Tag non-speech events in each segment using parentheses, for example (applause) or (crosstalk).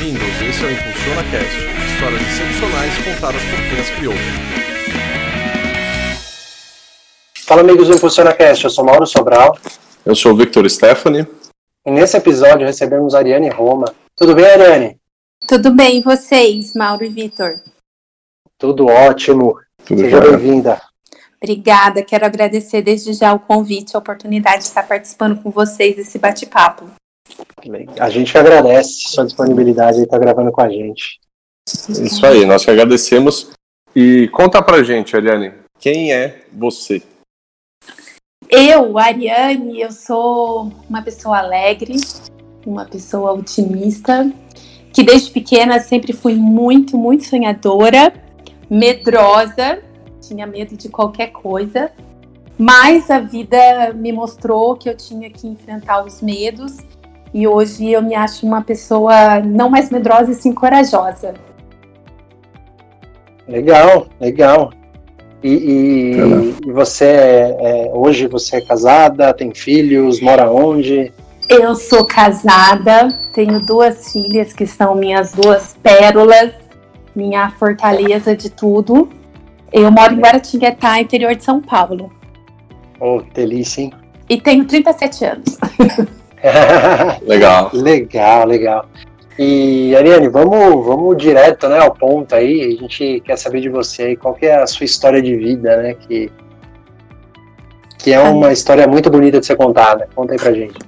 bem-vindos. Esse é o Impulsiona Cast, histórias excepcionais contadas por quem as criou. Fala amigos do Impulsiona Cast, eu sou Mauro Sobral. Eu sou o Victor Stephanie. E nesse episódio recebemos a Ariane Roma. Tudo bem, Ariane? Tudo bem, e vocês, Mauro e Vitor? Tudo ótimo. Tudo Seja bem-vinda. Obrigada, quero agradecer desde já o convite, a oportunidade de estar participando com vocês desse bate-papo. A gente que agradece sua disponibilidade e estar gravando com a gente. Isso aí, nós que agradecemos. E conta pra gente, Ariane, quem é você? Eu, Ariane, eu sou uma pessoa alegre, uma pessoa otimista, que desde pequena sempre fui muito, muito sonhadora, medrosa, tinha medo de qualquer coisa, mas a vida me mostrou que eu tinha que enfrentar os medos e hoje eu me acho uma pessoa não mais medrosa e sim corajosa. Legal, legal. E, e- Legal. e você é, é- hoje você é casada, tem filhos, mora onde? Eu sou casada, tenho duas filhas que são minhas duas pérolas, minha fortaleza de tudo. Eu moro em Guaratinguetá, interior de São Paulo. Oh, delícia, hein? E tenho 37 anos. (laughs) (laughs) Legal. legal, legal. E Ariane, vamos, vamos direto, né, ao ponto aí. A gente quer saber de você aí, qual que é a sua história de vida, né? Que, que é uma história muito bonita de ser contada. Conta aí pra gente.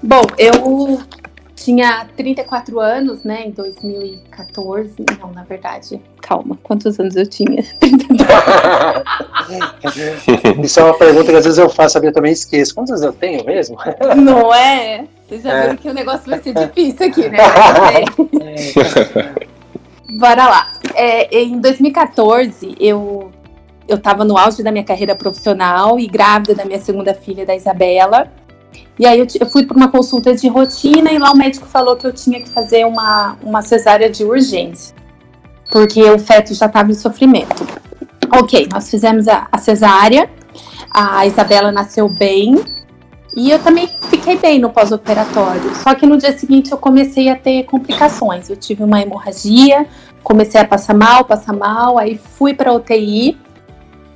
Bom, eu tinha 34 anos, né, em 2014. Não, na verdade, calma, quantos anos eu tinha? (laughs) Isso é uma pergunta que às vezes eu faço, sabia, eu também esqueço. Quantos anos eu tenho mesmo? (laughs) Não é? Vocês já É. viram que o negócio vai ser difícil aqui, né? (laughs) Bora lá. É, em 2014, eu, eu tava no auge da minha carreira profissional e grávida da minha segunda filha, da Isabela. E aí eu, eu fui para uma consulta de rotina e lá o médico falou que eu tinha que fazer uma, uma cesárea de urgência, porque o feto já estava em sofrimento. Ok, nós fizemos a, a cesárea, a Isabela nasceu bem e eu também fiquei bem no pós-operatório. Só que no dia seguinte eu comecei a ter complicações. Eu tive uma hemorragia, comecei a passar mal, passar mal, aí fui para UTI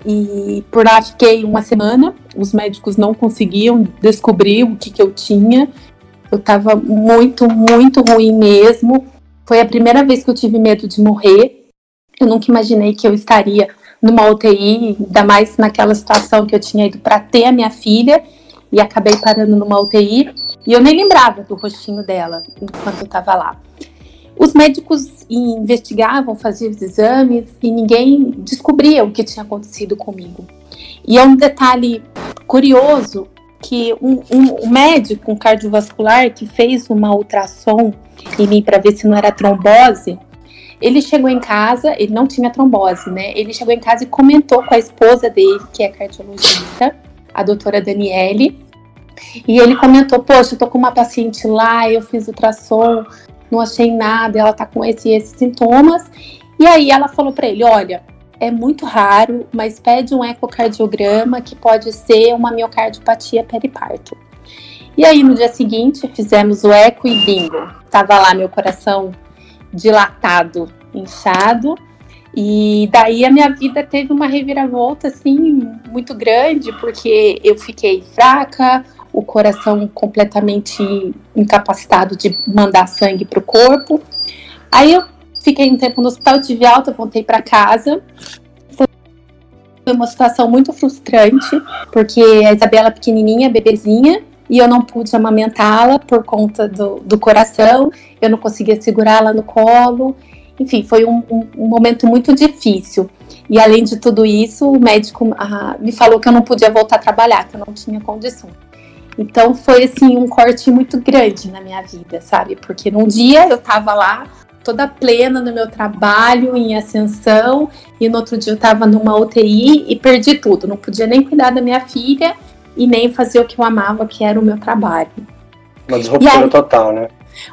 e por lá fiquei uma semana. Os médicos não conseguiam descobrir o que, que eu tinha. Eu tava muito, muito ruim mesmo. Foi a primeira vez que eu tive medo de morrer. Eu nunca imaginei que eu estaria numa UTI, ainda mais naquela situação que eu tinha ido para ter a minha filha e acabei parando numa UTI. E eu nem lembrava do rostinho dela enquanto eu tava lá. Os médicos investigavam, faziam os exames e ninguém descobria o que tinha acontecido comigo. E é um detalhe curioso que um, um- médico, cardiovascular, que fez uma ultrassom em mim para ver se não era trombose, ele chegou em casa, ele não tinha trombose, né? Ele chegou em casa e comentou com a esposa dele, que é cardiologista, a doutora Daniele, e ele comentou: Poxa, eu tô com uma paciente lá, eu fiz ultrassom, não achei nada, ela tá com esse e esses sintomas. E aí ela falou para ele: Olha, é muito raro, mas pede um ecocardiograma que pode ser uma miocardiopatia periparto. E aí no dia seguinte fizemos o eco e bingo. Tava lá meu coração dilatado, inchado. E daí a minha vida teve uma reviravolta assim muito grande, porque eu fiquei fraca, o coração completamente incapacitado de mandar sangue para o corpo. Aí eu fiquei um tempo no hospital, tive alta, voltei para casa. Foi uma situação muito frustrante, porque a Isabela é pequenininha, bebezinha, e eu não pude amamentá-la por conta do, do coração, eu não conseguia segurá-la no colo. Enfim, foi um, um- um momento muito difícil. E além de tudo isso, o médico ah, me falou que eu não podia voltar a trabalhar, que eu não tinha condição. Então foi assim um corte muito grande na minha vida, sabe? Porque num dia eu tava lá toda plena no meu trabalho, em ascensão, e no outro dia eu tava numa UTI e perdi tudo. Não podia nem cuidar da minha filha e nem fazer o que eu amava, que era o meu trabalho. Uma disruptura E aí? total, né?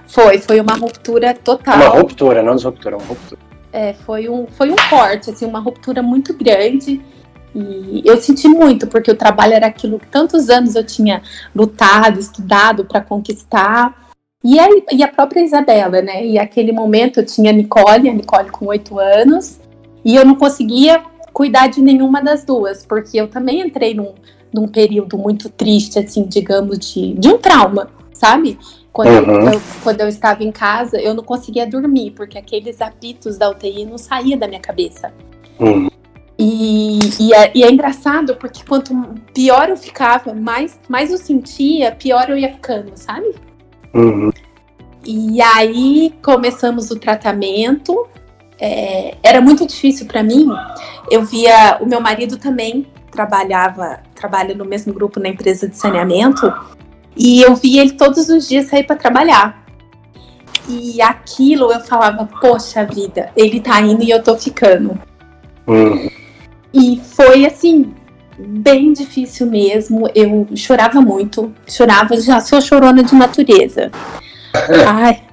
Foi, foi uma ruptura total. Uma ruptura, não disruptura, uma ruptura. É, foi um, foi um corte, assim, uma ruptura muito grande. E eu senti muito, porque o trabalho era aquilo que tantos anos eu tinha lutado, estudado para conquistar. E a, e a própria Isabela, né? E aquele momento eu tinha a Nicole, a Nicole com oito anos, e eu não conseguia cuidar de nenhuma das duas, porque eu também entrei num, num período muito triste, assim, digamos, de, de um trauma, sabe? Quando, uhum. eu, quando eu estava em casa, eu não conseguia dormir, porque aqueles apitos da UTI não saíam da minha cabeça. Uhum. E, e, é, e, é, engraçado, porque quanto pior eu ficava, mais, mais eu sentia, pior eu ia ficando, sabe? Uhum. E aí começamos o tratamento. É, era muito difícil para mim. Eu via o meu marido também trabalhava, trabalha no mesmo grupo na empresa de saneamento. E eu via ele todos os dias sair para trabalhar. E aquilo eu falava, poxa vida, ele tá indo e eu tô ficando. Uhum. E foi assim, bem difícil mesmo. Eu chorava muito, chorava, já sou chorona de natureza. Ai,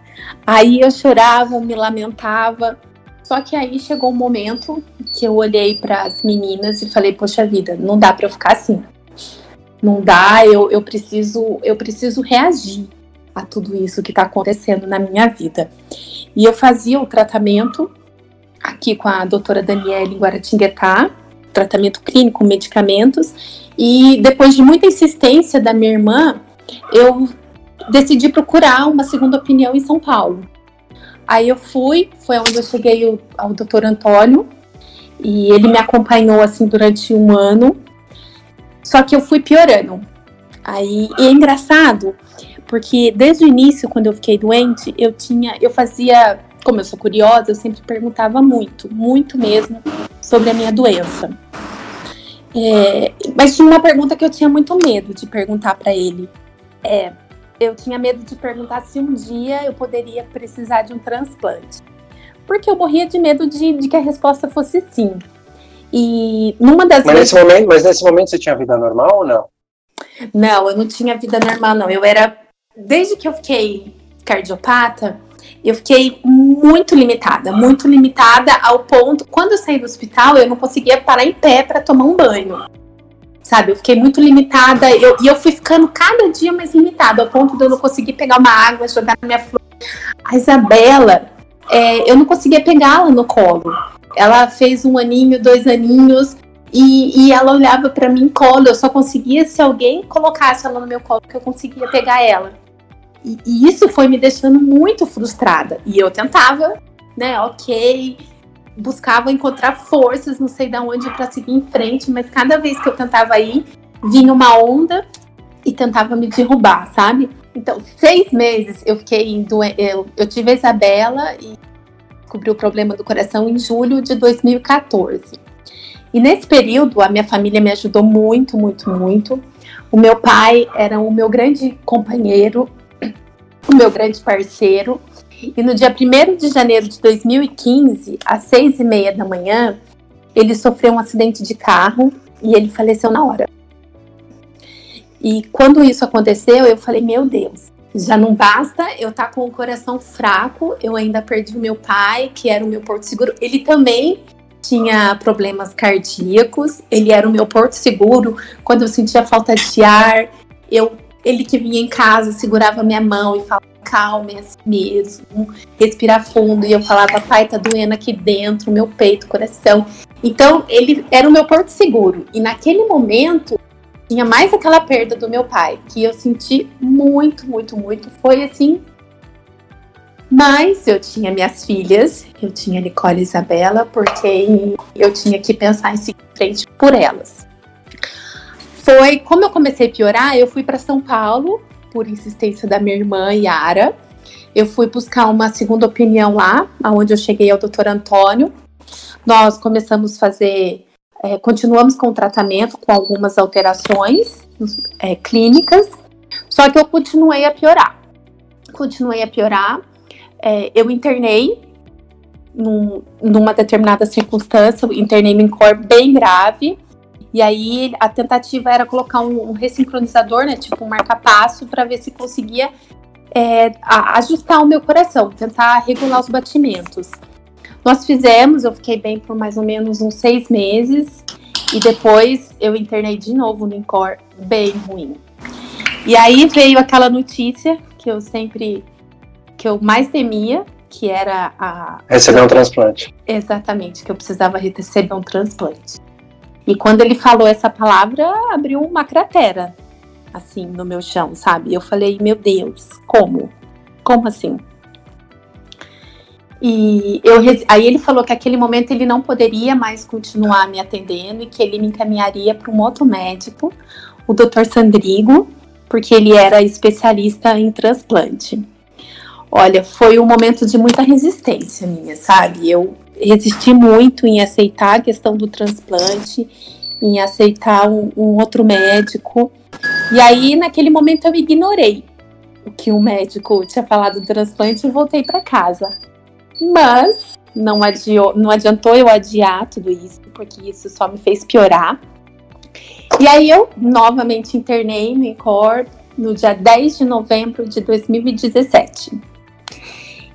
aí eu chorava, me lamentava. Só que aí chegou um momento que eu olhei para as meninas e falei: "Poxa vida, não dá para eu ficar assim não dá, eu, eu preciso eu preciso reagir a tudo isso que está acontecendo na minha vida. E eu fazia o tratamento aqui com a doutora Daniela em Guaratinguetá, tratamento clínico, medicamentos, e depois de muita insistência da minha irmã, eu decidi procurar uma segunda opinião em São Paulo. Aí eu fui, foi onde eu cheguei ao doutor Antônio, e ele me acompanhou assim durante um ano, só que eu fui piorando. Aí, e é engraçado, porque desde o início, quando eu fiquei doente, eu tinha, eu fazia, como eu sou curiosa, eu sempre perguntava muito, muito mesmo, sobre a minha doença. É, mas tinha uma pergunta que eu tinha muito medo de perguntar para ele. É, eu tinha medo de perguntar se um dia eu poderia precisar de um transplante. Porque eu morria de medo de, de que a resposta fosse sim. E numa das mas vezes... nesse momento, mas nesse momento você tinha vida normal ou não? Não, eu não tinha vida normal, não. Eu era. Desde que eu fiquei cardiopata, eu fiquei muito limitada, muito limitada ao ponto. Quando eu saí do hospital, eu não conseguia parar em pé para tomar um banho. Sabe, eu fiquei muito limitada eu, e eu fui ficando cada dia mais limitada, ao ponto de eu não conseguir pegar uma água, jogar na minha flor. A Isabela, é, eu não conseguia pegá-la no colo. Ela fez um aninho, dois aninhos, e, e ela olhava para mim colo. Eu só conseguia se alguém colocasse ela no meu colo que eu conseguia pegar ela. E, e isso foi me deixando muito frustrada. E eu tentava, né? Ok, buscava encontrar forças, não sei de onde para seguir em frente, mas cada vez que eu tentava ir, vinha uma onda e tentava me derrubar, sabe? Então, seis meses eu fiquei em eu, eu tive a Isabela e descobri o problema do coração em julho de 2014. E nesse período, a minha família me ajudou muito, muito, muito. O meu pai era o meu grande companheiro, o meu grande parceiro. E no dia 1 de janeiro de 2015, às seis e meia da manhã, ele sofreu um acidente de carro e ele faleceu na hora. E quando isso aconteceu, eu falei: Meu Deus, já não basta eu estar tá com o coração fraco, eu ainda perdi o meu pai, que era o meu porto seguro. Ele também tinha problemas cardíacos, ele era o meu porto seguro. Quando eu sentia falta de ar, eu, ele que vinha em casa segurava minha mão e falava calma, é assim mesmo, respirar fundo. E eu falava, pai, tá doendo aqui dentro, meu peito, coração. Então, ele era o meu porto seguro. E naquele momento, tinha mais aquela perda do meu pai, que eu senti muito, muito, muito. Foi assim. Mas eu tinha minhas filhas, eu tinha Nicole e Isabela, porque eu tinha que pensar em seguir em frente por elas. Foi como eu comecei a piorar, eu fui para São Paulo, por insistência da minha irmã Yara. Eu fui buscar uma segunda opinião lá, aonde eu cheguei ao doutor Antônio. Nós começamos a fazer é, continuamos com o tratamento com algumas alterações é, clínicas, só que eu continuei a piorar. Continuei a piorar. É, eu internei num, numa determinada circunstância, internei em cor bem grave. E aí a tentativa era colocar um, um ressincronizador, né, tipo um marca-passo, para ver se conseguia é, ajustar o meu coração, tentar regular os batimentos. Nós fizemos, eu fiquei bem por mais ou menos uns seis meses. E depois eu internei de novo no INCOR, bem ruim. E aí veio aquela notícia que eu sempre que eu mais temia, que era a. Receber um transplante. Exatamente, que eu precisava receber um transplante. E quando ele falou essa palavra, abriu uma cratera, assim, no meu chão, sabe? Eu falei, meu Deus, como? Como assim? E eu, aí ele falou que aquele momento ele não poderia mais continuar me atendendo e que ele me encaminharia para um outro médico, o Dr. Sandrigo, porque ele era especialista em transplante. Olha, foi um momento de muita resistência minha, sabe? Eu resisti muito em aceitar a questão do transplante, em aceitar um, um outro médico. E aí, naquele momento, eu ignorei o que o médico tinha falado do transplante e voltei para casa. Mas não, adiou, não adiantou eu adiar tudo isso, porque isso só me fez piorar. E aí eu novamente internei no INCOR no dia 10 de novembro de 2017.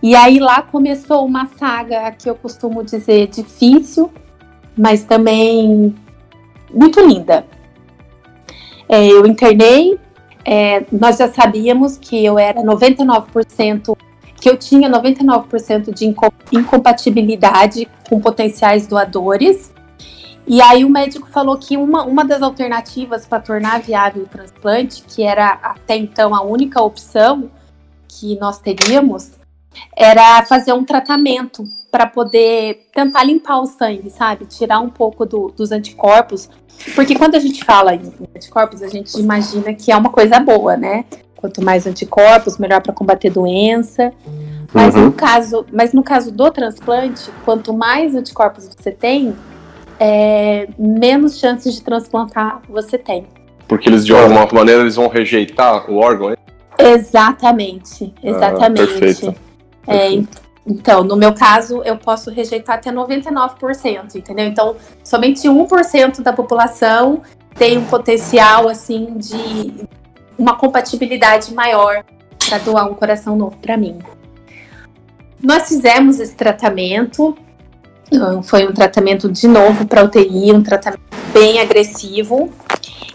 E aí lá começou uma saga que eu costumo dizer difícil, mas também muito linda. É, eu internei, é, nós já sabíamos que eu era 99%, que eu tinha 99% de incompatibilidade com potenciais doadores. E aí o médico falou que uma, uma das alternativas para tornar viável o transplante, que era até então a única opção que nós teríamos, era fazer um tratamento para poder tentar limpar o sangue, sabe? Tirar um pouco do, dos anticorpos. Porque quando a gente fala em anticorpos, a gente imagina que é uma coisa boa, né? Quanto mais anticorpos, melhor para combater doença. Mas, uhum. no caso, mas no caso do transplante, quanto mais anticorpos você tem, é, menos chances de transplantar você tem. Porque eles, de alguma maneira, eles vão rejeitar o órgão, é? Exatamente, exatamente. Ah, perfeito. É, então, no meu caso, eu posso rejeitar até 99%, entendeu? Então, somente 1% da população tem um potencial, assim, de uma compatibilidade maior para doar um coração novo para mim. Nós fizemos esse tratamento, ah, foi um tratamento de novo para UTI, um tratamento bem agressivo.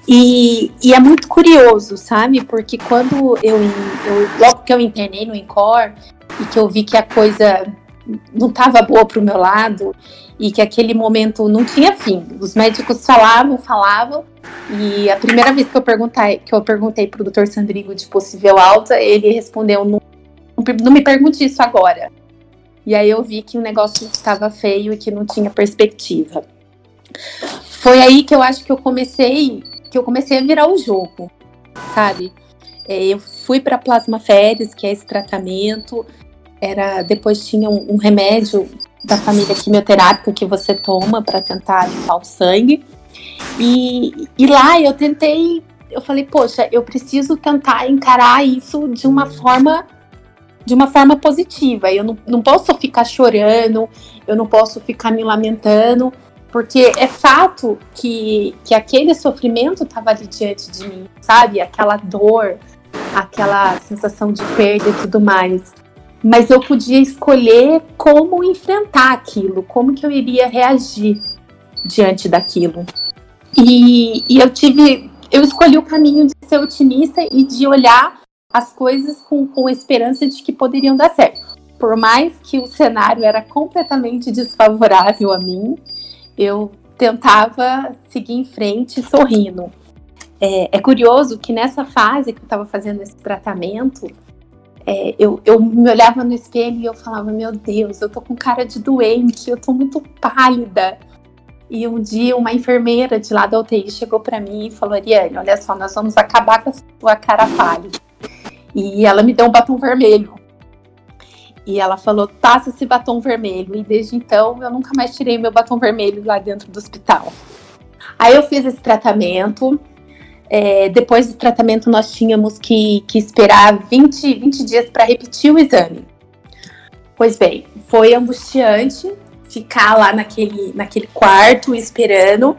E, e, é muito curioso, sabe? Porque quando eu, eu logo que eu internei no INCOR, e que eu vi que a coisa não estava boa para o meu lado e que aquele momento não tinha fim. Os médicos falavam, falavam, e a primeira vez que eu perguntei, que eu perguntei para o Dr. Sandrigo de possível alta, ele respondeu: não, não me pergunte isso agora. E aí eu vi que o negócio estava feio e que não tinha perspectiva. Foi aí que eu acho que eu comecei, que eu comecei a virar o jogo, sabe? É, eu fui para plasma férias, que é esse tratamento, era depois tinha um, um remédio da família quimioterápica que você toma para tentar limpar o sangue. E, e lá eu tentei, eu falei, poxa, eu preciso tentar encarar isso de uma forma de uma forma positiva. Eu não, não posso ficar chorando, eu não posso ficar me lamentando, porque é fato que, que aquele sofrimento estava ali diante de mim, sabe? Aquela dor, aquela sensação de perda e tudo mais mas eu podia escolher como enfrentar aquilo, como que eu iria reagir diante daquilo. E, e eu tive, eu escolhi o caminho de ser otimista e de olhar as coisas com, com esperança de que poderiam dar certo. Por mais que o cenário era completamente desfavorável a mim, eu tentava seguir em frente sorrindo. É, é curioso que nessa fase que eu estava fazendo esse tratamento, é, eu, eu me olhava no espelho e eu falava, meu Deus, eu tô com cara de doente, eu tô muito pálida. E um dia uma enfermeira de lá da UTI chegou para mim e falou, Ariane, olha só, nós vamos acabar com a sua cara pálida. E ela me deu um batom vermelho. E ela falou, passa esse batom vermelho. E desde então eu nunca mais tirei meu batom vermelho lá dentro do hospital. Aí eu fiz esse tratamento, é, depois do tratamento, nós tínhamos que, que esperar 20, 20 dias para repetir o exame. Pois bem, foi angustiante ficar lá naquele, naquele quarto esperando.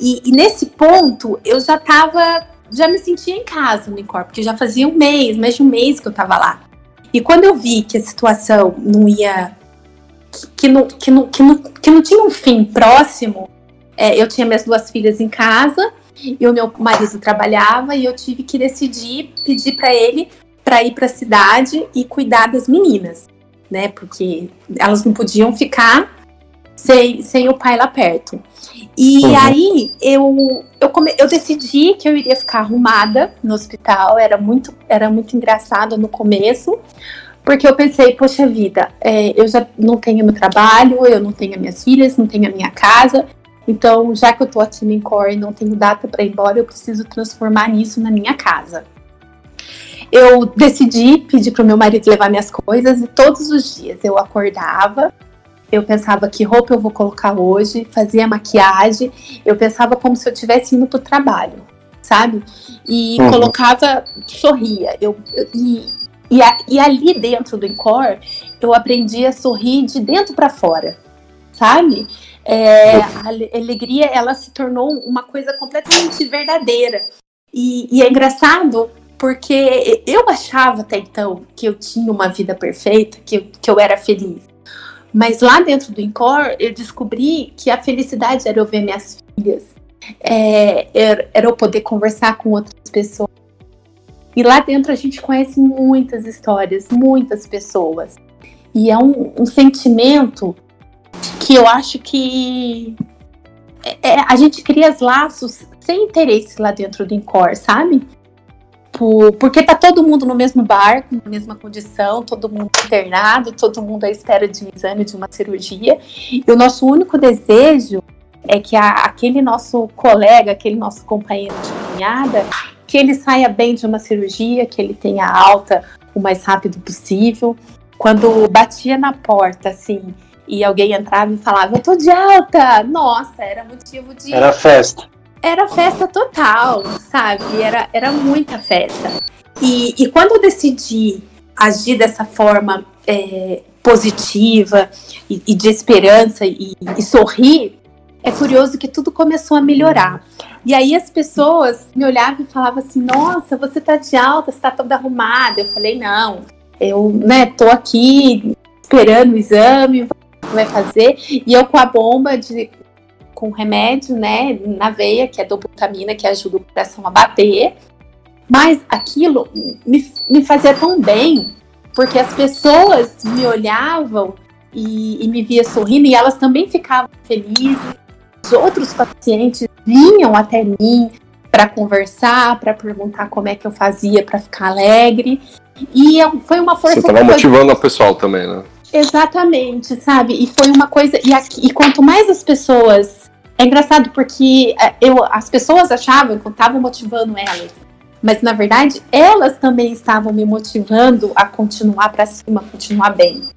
E, e nesse ponto, eu já estava, já me sentia em casa no corpo, porque já fazia um mês, mais de um mês que eu estava lá. E quando eu vi que a situação não ia. que não, que não, que não, que não tinha um fim próximo, é, eu tinha minhas duas filhas em casa e o meu marido trabalhava e eu tive que decidir, pedir para ele para ir para a cidade e cuidar das meninas, né? Porque elas não podiam ficar sem, sem o pai lá perto. E uhum. aí eu, eu, come, eu decidi que eu iria ficar arrumada no hospital. Era muito, era muito engraçado no começo, porque eu pensei, poxa vida, é, eu já não tenho meu trabalho, eu não tenho minhas filhas, não tenho a minha casa. Então, já que eu tô aqui no Encore e não tenho data para ir embora, eu preciso transformar nisso na minha casa. Eu decidi pedir para o meu marido levar minhas coisas e todos os dias eu acordava, eu pensava que roupa eu vou colocar hoje, fazia maquiagem, eu pensava como se eu estivesse indo para o trabalho, sabe? E uhum. colocava, sorria. Eu, e, e, a, e, ali dentro do Encore, eu aprendi a sorrir de dentro para fora, sabe? É, a alegria, ela se tornou uma coisa completamente verdadeira. E, e é engraçado porque eu achava até então que eu tinha uma vida perfeita, que eu, que eu era feliz. Mas lá dentro do Incor, eu descobri que a felicidade era eu ver minhas filhas, é, era, era eu poder conversar com outras pessoas. E lá dentro a gente conhece muitas histórias, muitas pessoas. E é um, um sentimento que eu acho que é, é a gente cria os laços sem interesse lá dentro do Incor, sabe? Por, porque tá todo mundo no mesmo barco, na mesma condição, todo mundo internado, todo mundo à espera de um exame, de uma cirurgia. E o nosso único desejo é que a, aquele nosso colega, aquele nosso companheiro de caminhada, que ele saia bem de uma cirurgia, que ele tenha alta o mais rápido possível. Quando batia na porta, assim, e alguém entrava e falava, eu tô de alta! Nossa, era motivo de. Era festa era festa total, sabe? Era, era muita festa. E, e quando eu decidi agir dessa forma é, positiva e, e, de esperança e, e sorrir, é curioso que tudo começou a melhorar. E aí as pessoas me olhavam e falavam assim: Nossa, você tá de alta, você tá toda arrumada. Eu falei: Não, eu né, tô aqui esperando o exame, vai fazer. E eu com a bomba de com remédio, né, na veia, que é dobutamina, que ajuda o coração a bater. Mas aquilo me, me fazia tão bem, porque as pessoas me olhavam e, e me via sorrindo e elas também ficavam felizes. Os outros pacientes vinham até mim para conversar, para perguntar como é que eu fazia para ficar alegre. E foi uma força. Você estava motivando o pessoal também, né? Exatamente, sabe? E foi uma coisa. E, aqui, e quanto mais as pessoas é engraçado porque é, eu, as pessoas achavam que eu estava motivando elas, mas na verdade elas também estavam me motivando a continuar para cima, continuar bem,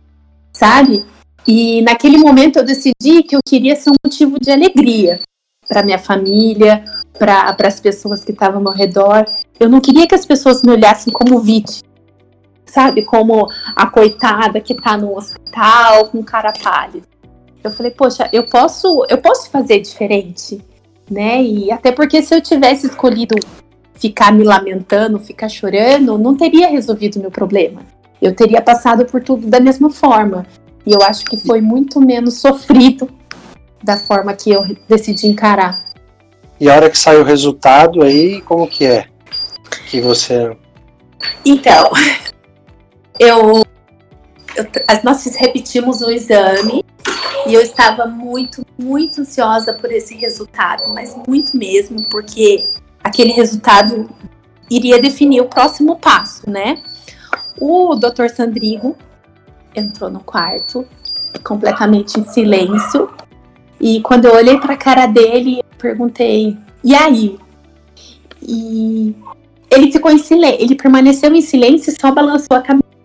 sabe? E naquele momento eu decidi que eu queria ser um motivo de alegria para minha família, para as pessoas que estavam ao redor. Eu não queria que as pessoas me olhassem como vítima, sabe? Como a coitada que está no hospital com cara pálido. Eu falei, poxa, eu posso, eu posso fazer diferente, né? E até porque se eu tivesse escolhido ficar me lamentando, ficar chorando, não teria resolvido o meu problema. Eu teria passado por tudo da mesma forma. E eu acho que foi muito menos sofrido da forma que eu decidi encarar. E a hora que saiu o resultado aí, como que é? Que você. Então, eu, eu nós repetimos o exame e eu estava muito, muito ansiosa por esse resultado, mas muito mesmo, porque aquele resultado iria definir o próximo passo, né? O Dr. Sandrigo entrou no quarto, completamente em silêncio. E quando eu olhei para a cara dele, perguntei: "E aí?" E ele ficou em silêncio, ele permaneceu em silêncio e só balançou a cabeça.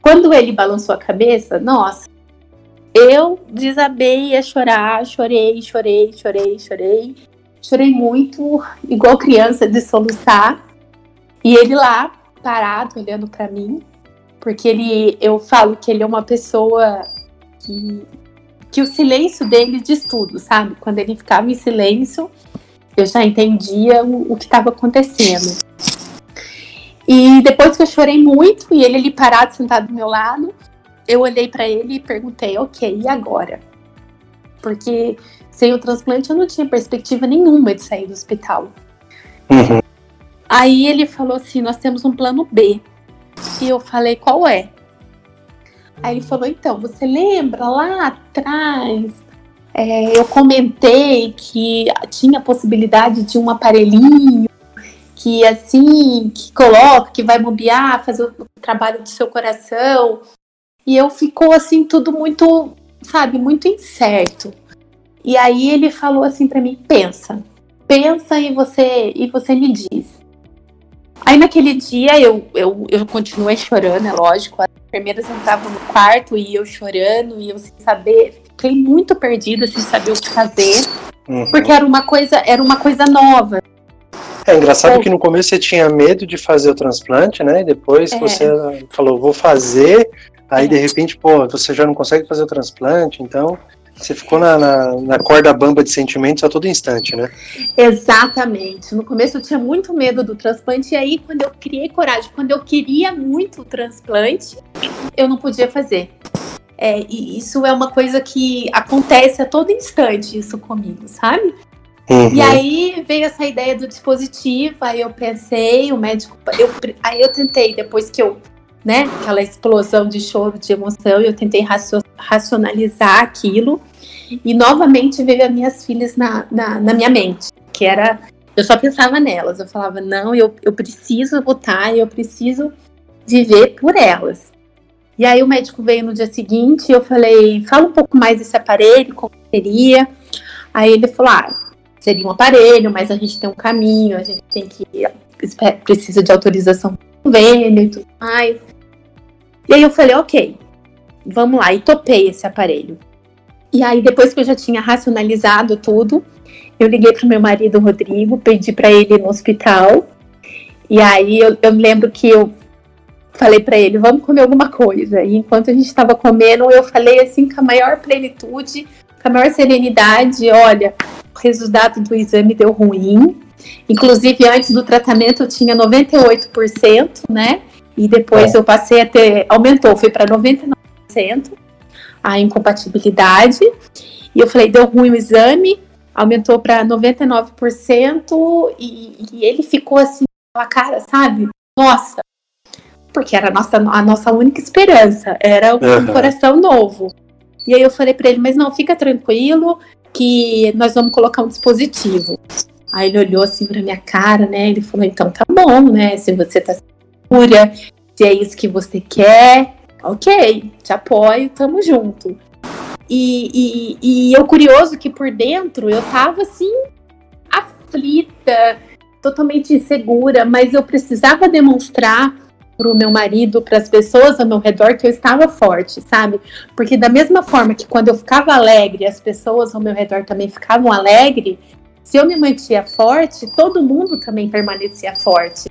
Quando ele balançou a cabeça, nossa, eu desabei a chorar, chorei, chorei, chorei, chorei. Chorei muito, igual criança de soluçar. E ele lá, parado, olhando para mim, porque ele, eu falo que ele é uma pessoa que, que o silêncio dele diz tudo, sabe? Quando ele ficava em silêncio, eu já entendia o, o que estava acontecendo. E depois que eu chorei muito, e ele ali parado, sentado do meu lado, eu olhei para ele e perguntei, ok, e agora? Porque sem o transplante eu não tinha perspectiva nenhuma de sair do hospital. Uhum. Aí ele falou assim: nós temos um plano B. E eu falei, qual é? Aí ele falou, então, você lembra lá atrás? É, eu comentei que tinha a possibilidade de um aparelhinho que assim, que coloca, que vai bombear, fazer o trabalho do seu coração. E eu ficou assim, tudo muito, sabe, muito incerto. E aí ele falou assim para mim: pensa, pensa e você e você me diz. Aí naquele dia eu, eu, eu continuei (laughs) chorando, é lógico. As enfermeiras entravam no quarto e eu chorando e eu sem saber, fiquei muito perdida sem saber o que fazer, uhum. porque era uma coisa, era uma coisa nova. É engraçado que no começo você tinha medo de fazer o transplante, né? E depois é. você falou, vou fazer, aí é. de repente, pô, você já não consegue fazer o transplante, então você ficou na, na, na, corda bamba de sentimentos a todo instante, né? Exatamente. No começo eu tinha muito medo do transplante, e aí, quando eu criei coragem, quando eu queria muito o transplante, eu não podia fazer. É, e isso é uma coisa que acontece a todo instante, isso comigo, sabe? Uhum. E aí veio essa ideia do dispositivo, aí eu pensei, o médico. Eu, aí eu tentei, depois que eu, né, aquela explosão de choro, de emoção, eu tentei racionalizar aquilo. E novamente veio as minhas filhas na, na, na minha mente, que era. Eu só pensava nelas, eu falava, não, eu, eu preciso votar, eu preciso viver por elas. E aí o médico veio no dia seguinte e eu falei, fala um pouco mais desse aparelho, como seria. Aí ele falou, ah, seria um aparelho, mas a gente tem um caminho, a gente tem que precisa de autorização do convênio e tudo mais. E aí eu falei, ok, vamos lá, e topei esse aparelho. E aí, depois que eu já tinha racionalizado tudo, eu liguei para o meu marido, Rodrigo, pedi para ele ir no hospital. E aí eu, eu lembro que eu falei para ele, vamos comer alguma coisa. E enquanto a gente estava comendo, eu falei assim com a maior plenitude, com a maior serenidade, olha, resultado do exame deu ruim. Inclusive, antes do tratamento eu tinha 98%, né? E depois é. eu passei a ter, aumentou, foi para 99% a incompatibilidade. E eu falei, deu ruim o exame, aumentou para 99% e, e ele ficou assim, com a cara, sabe? Nossa, porque era a nossa, a nossa única esperança, era um uhum. coração novo. E aí eu falei para ele, mas não, fica tranquilo que nós vamos colocar um dispositivo. Aí ele olhou assim pra minha cara, né? Ele falou, então tá bom, né? Se você tá segura, se é isso que você quer, ok, te apoio, tamo junto. E, e, e eu curioso que por dentro eu tava assim, aflita, totalmente insegura, mas eu precisava demonstrar para o meu marido, para as pessoas ao meu redor, que eu estava forte, sabe? Porque da mesma forma que quando eu ficava alegre, as pessoas ao meu redor também ficavam alegres, se eu me mantia forte, todo mundo também permanecia forte.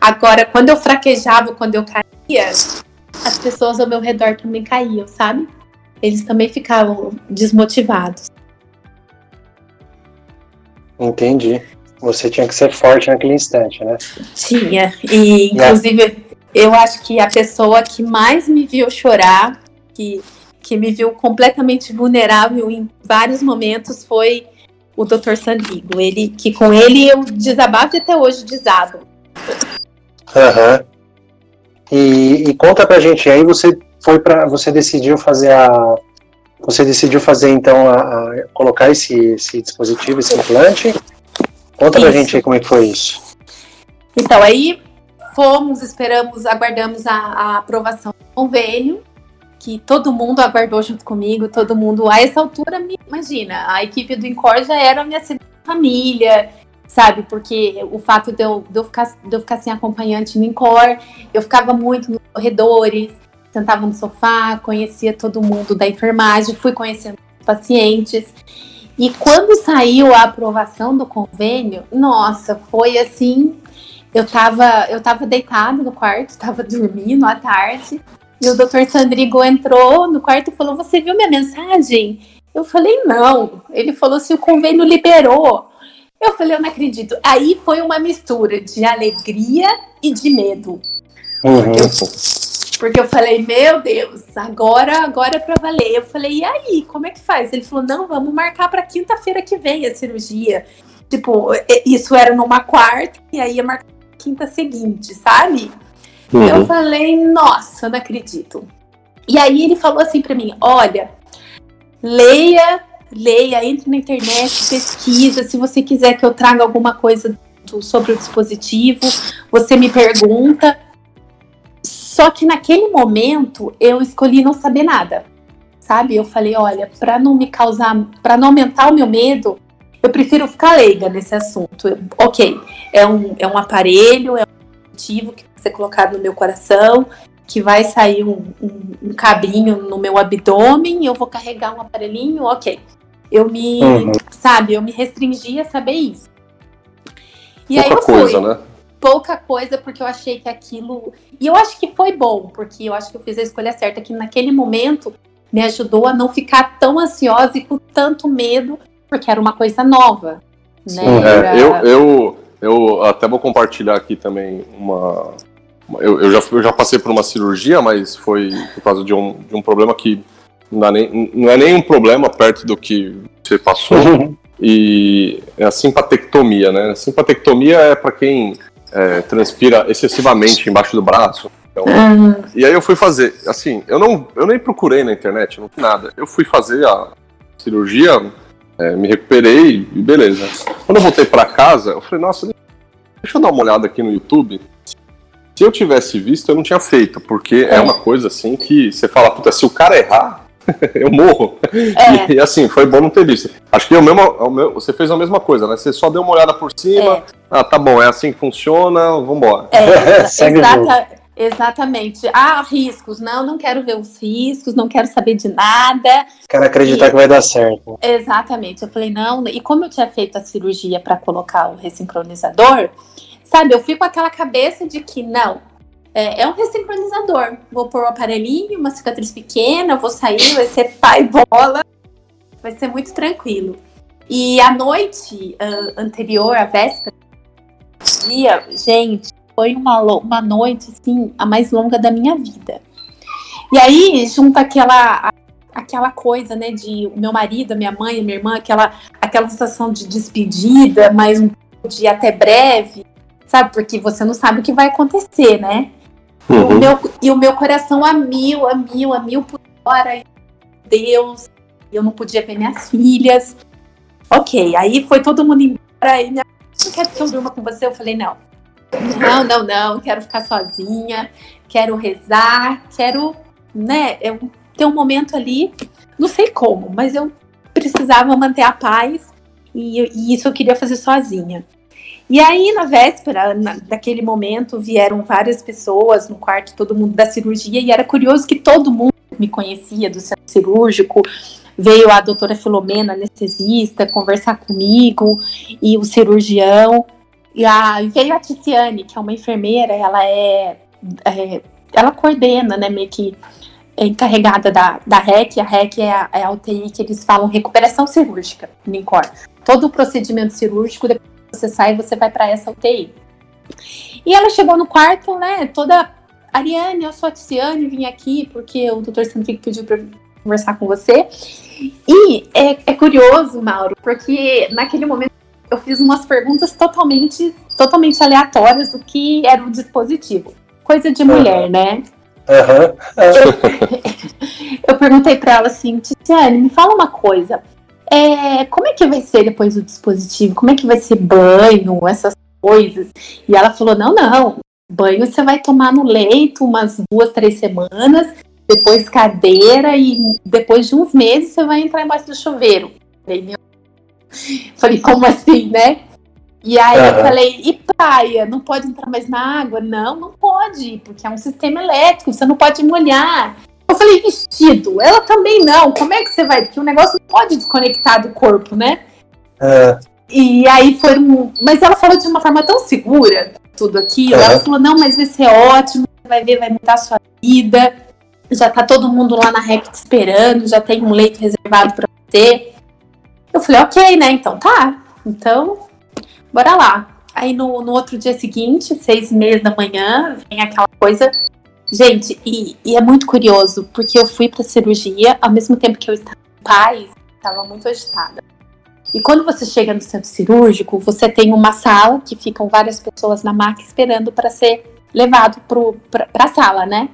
Agora, quando eu fraquejava, quando eu caía, as pessoas ao meu redor também caíam, sabe? Eles também ficavam desmotivados. Entendi. Você tinha que ser forte naquele instante, né? Tinha. E, inclusive, eu acho que a pessoa que mais me viu chorar, que, que me viu completamente vulnerável em vários momentos, foi o Dr. Sandrigo. Ele, que com ele eu desabafo e até hoje desabo. Aham. Uhum. E, e, conta pra gente, aí você foi para você decidiu fazer a você decidiu fazer então a, a colocar esse, esse dispositivo, esse implante Conta isso. pra gente aí como é que foi isso. Então, aí fomos, esperamos, aguardamos a, a aprovação do convênio, que todo mundo aguardou junto comigo, todo mundo, a essa altura, imagina, a equipe do Incor já era a minha família, sabe? Porque o fato de eu, de eu, ficar, de eu ficar sem acompanhante no Incor, eu ficava muito nos corredores, sentava no sofá, conhecia todo mundo da enfermagem, fui conhecendo pacientes. E quando saiu a aprovação do convênio, nossa, foi assim. Eu tava, eu tava deitado no quarto, (laughs) tava dormindo à tarde, e o doutor Sandrigo entrou no quarto e falou: Você viu minha mensagem? Eu falei: Não. Ele falou: Se o convênio liberou. Eu falei: Eu não acredito. Aí foi uma mistura de alegria e de medo. Uhum. Eu, porque eu falei, meu Deus, agora, agora é pra valer. Eu falei, e aí, como é que faz? Ele falou, não, vamos marcar pra quinta-feira que vem a cirurgia. Tipo, isso era numa quarta, e aí ia marcar quinta seguinte, sabe? Uhum. Eu falei, nossa, eu não acredito. E aí ele falou assim pra mim: olha, leia, leia, entre na internet, pesquisa. Se você quiser que eu traga alguma coisa do- sobre o dispositivo, você me pergunta. Só que naquele momento eu escolhi não saber nada. Sabe? Eu falei, olha, para não me causar, para não aumentar o meu medo, eu prefiro ficar leiga nesse assunto. Eu- ok, é um, é um aparelho, é um dispositivo que vai ser colocado no meu coração, que vai sair um, um, um cabinho no meu abdômen, eu vou carregar um aparelhinho, ok. Eu me, Uhum. sabe, eu me restringi a saber isso. E aí eu fui coisa, né? Pouca coisa porque eu achei que aquilo. E eu acho que foi bom, porque eu acho que eu fiz a escolha certa, que naquele momento me ajudou a não ficar tão ansiosa e com tanto medo, porque era uma coisa nova. Né? Sim, é, Era- É, eu, eu, eu até vou compartilhar aqui também uma. Eu, eu, já, eu já passei por uma cirurgia, mas foi por causa de um, de um problema que não, dá nem, não é nem um problema perto do que você passou. E é a simpatectomia, né? A simpatectomia é para quem é, transpira excessivamente embaixo do braço. Então, Ah, e aí eu fui fazer, assim, eu não, eu nem procurei na internet, não vi nada. Eu fui fazer a cirurgia, é, me recuperei e beleza. Quando eu voltei pra casa, eu falei, nossa, deixa eu dar uma olhada aqui no YouTube. Se eu tivesse visto, eu não tinha feito, porque é, É. uma coisa assim que você fala, puta, se o cara errar, (laughs) eu morro. é, E, assim, foi bom não ter visto. Acho que é o mesmo, é o meu- você fez a mesma coisa, né? Você só deu uma olhada por cima, É. ah, tá bom, é assim que funciona, vambora. é, (laughs) Segue o exata- exatamente. Ah, riscos. Não, não quero ver os riscos, não quero saber de nada. Quero acreditar que vai dar certo. Exatamente. Eu falei, não. E como eu tinha feito a cirurgia para colocar o ressincronizador, sabe, eu fico com aquela cabeça de que não. É, é um ressincronizador. Vou pôr um aparelhinho, uma cicatriz pequena, vou sair, vai ser (laughs) pai bola. Vai ser muito tranquilo. E a noite ah, anterior, a véspera, dia, gente, foi uma, uma noite, assim, a mais longa da minha vida. E aí, junto aquela aquela coisa, né, de o meu marido, minha mãe, minha irmã, aquela, aquela sensação de despedida, mas um de até breve, sabe? Porque você não sabe o que vai acontecer, né? E, o Uhum. meu, e o meu coração a mil, a mil, a mil por hora. Deus, eu não podia ver minhas filhas. Ok, aí foi todo mundo embora. E minha não quer que eu durma com você? Eu falei, não. Não, não, não, quero ficar sozinha, quero rezar, quero, né, eu ter um momento ali, não sei como, mas eu precisava manter a paz e, e isso eu queria fazer sozinha. E aí, na véspera, na, daquele momento, vieram várias pessoas no quarto, todo mundo da cirurgia, e era curioso que todo mundo me conhecia do centro cirúrgico. Veio a doutora Filomena, anestesista, conversar comigo, e o cirurgião. E a, veio a Ticiane, que é uma enfermeira, ela é, é ela coordena, né, meio que é encarregada da, da REC, a REC é a, é a UTI que eles falam recuperação cirúrgica, NINCOR. Todo o procedimento cirúrgico, depois você sai, você vai para essa UTI. E ela chegou no quarto, né, toda, Ariane, eu sou a Ticiane, vim aqui porque o doutor Santric pediu para conversar com você. E é, é curioso, Mauro, porque naquele momento eu fiz umas perguntas totalmente, totalmente aleatórias do que era o dispositivo. Coisa de mulher, né? Aham. (laughs) Eu perguntei para ela assim, Ticiane, me fala uma coisa. É, como é que vai ser depois o dispositivo? Como é que vai ser banho, essas coisas? E ela falou: não, não. Banho você vai tomar no leito umas duas, três semanas, depois cadeira e depois de uns meses você vai entrar embaixo do chuveiro. Falei, como assim, né? E aí eu Aham. falei, e praia? Não pode entrar mais na água? Não, não pode, porque é um sistema elétrico, você não pode molhar. Eu falei, vestido? Ela também não. Como é que você vai? Porque o negócio não pode desconectar do corpo, né? É, E aí foi um. Mas ela falou de uma forma tão segura, tudo aquilo. Ela falou: não, mas vai ser ótimo, você vai ver, vai mudar a sua vida. Já tá todo mundo lá na REC te esperando, já tem um leito reservado pra você. Eu falei: ok, né? Então tá. Então, bora lá. Aí no, no outro dia seguinte, seis e meia da manhã, vem aquela coisa. Gente, e, e é muito curioso, porque eu fui pra cirurgia, ao mesmo tempo que eu estava em paz, estava muito agitada. E quando você chega no centro cirúrgico, você tem uma sala que ficam várias pessoas na maca esperando para ser levado para a sala, né?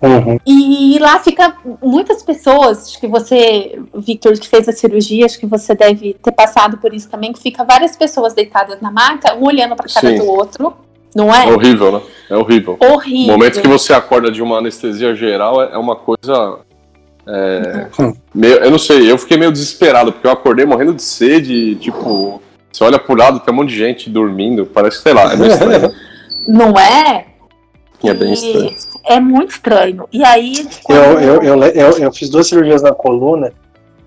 Uhum. E lá fica muitas pessoas, acho que você, Victor, que fez a cirurgia, acho que você deve ter passado por isso também, que fica várias pessoas deitadas na maca, um olhando para cara Sim. do outro, não é? É horrível, né? É horrível. Horrível. O momento que você acorda de uma anestesia geral é é uma coisa. é, Uhum. meio- eu não sei, eu fiquei meio desesperado, porque eu acordei morrendo de sede, e, tipo, você olha pro lado, tem um monte de gente dormindo, parece, sei lá, é meio estranho. (laughs) Não é? É bem estranho. É muito estranho. E aí. Eu, quando- eu, eu, eu, eu fiz duas cirurgias na coluna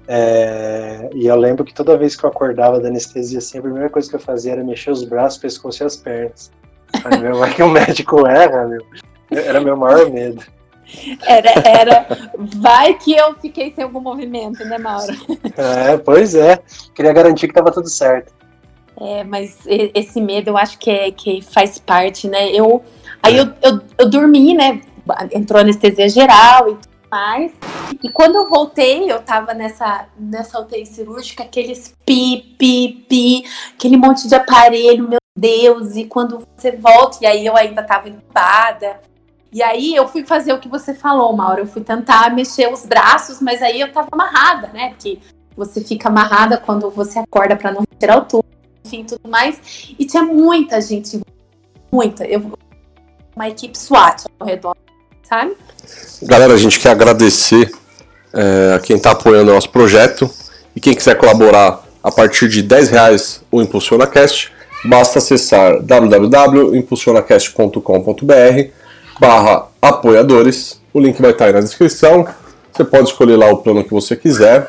é, e eu lembro que toda vez que eu acordava da anestesia, assim, a primeira coisa que eu fazia era mexer os braços, pescoço e as pernas. Meu, vai que o médico erra, meu. Era meu maior medo. Era, era. Vai que eu fiquei sem algum movimento, né, Mauro? É, pois é. Queria garantir que tava tudo certo. É, mas esse medo eu acho que, é, que faz parte, né? Eu, aí eu, eu, eu dormi, né? Entrou anestesia geral e tudo mais. E quando eu voltei, eu tava nessa, nessa UTI cirúrgica, aqueles pi, pi, pi, aquele monte de aparelho, meu Deus. E quando você volta, e aí eu ainda tava entubada. E aí eu fui fazer o que você falou, Mauro. Eu fui tentar mexer os braços, mas aí eu tava amarrada, né? Porque você fica amarrada quando você acorda para não retirar o tubo, enfim, tudo mais. E tinha muita gente, muita. Eu, uma equipe SWAT ao redor, sabe? Galera, a gente quer agradecer é, a quem está apoiando o nosso projeto e quem quiser colaborar a partir de 10 reais o ImpulsionaCast, basta acessar www.impulsionacast.com.br barra apoiadores, o link vai estar aí na descrição, você pode escolher lá o plano que você quiser.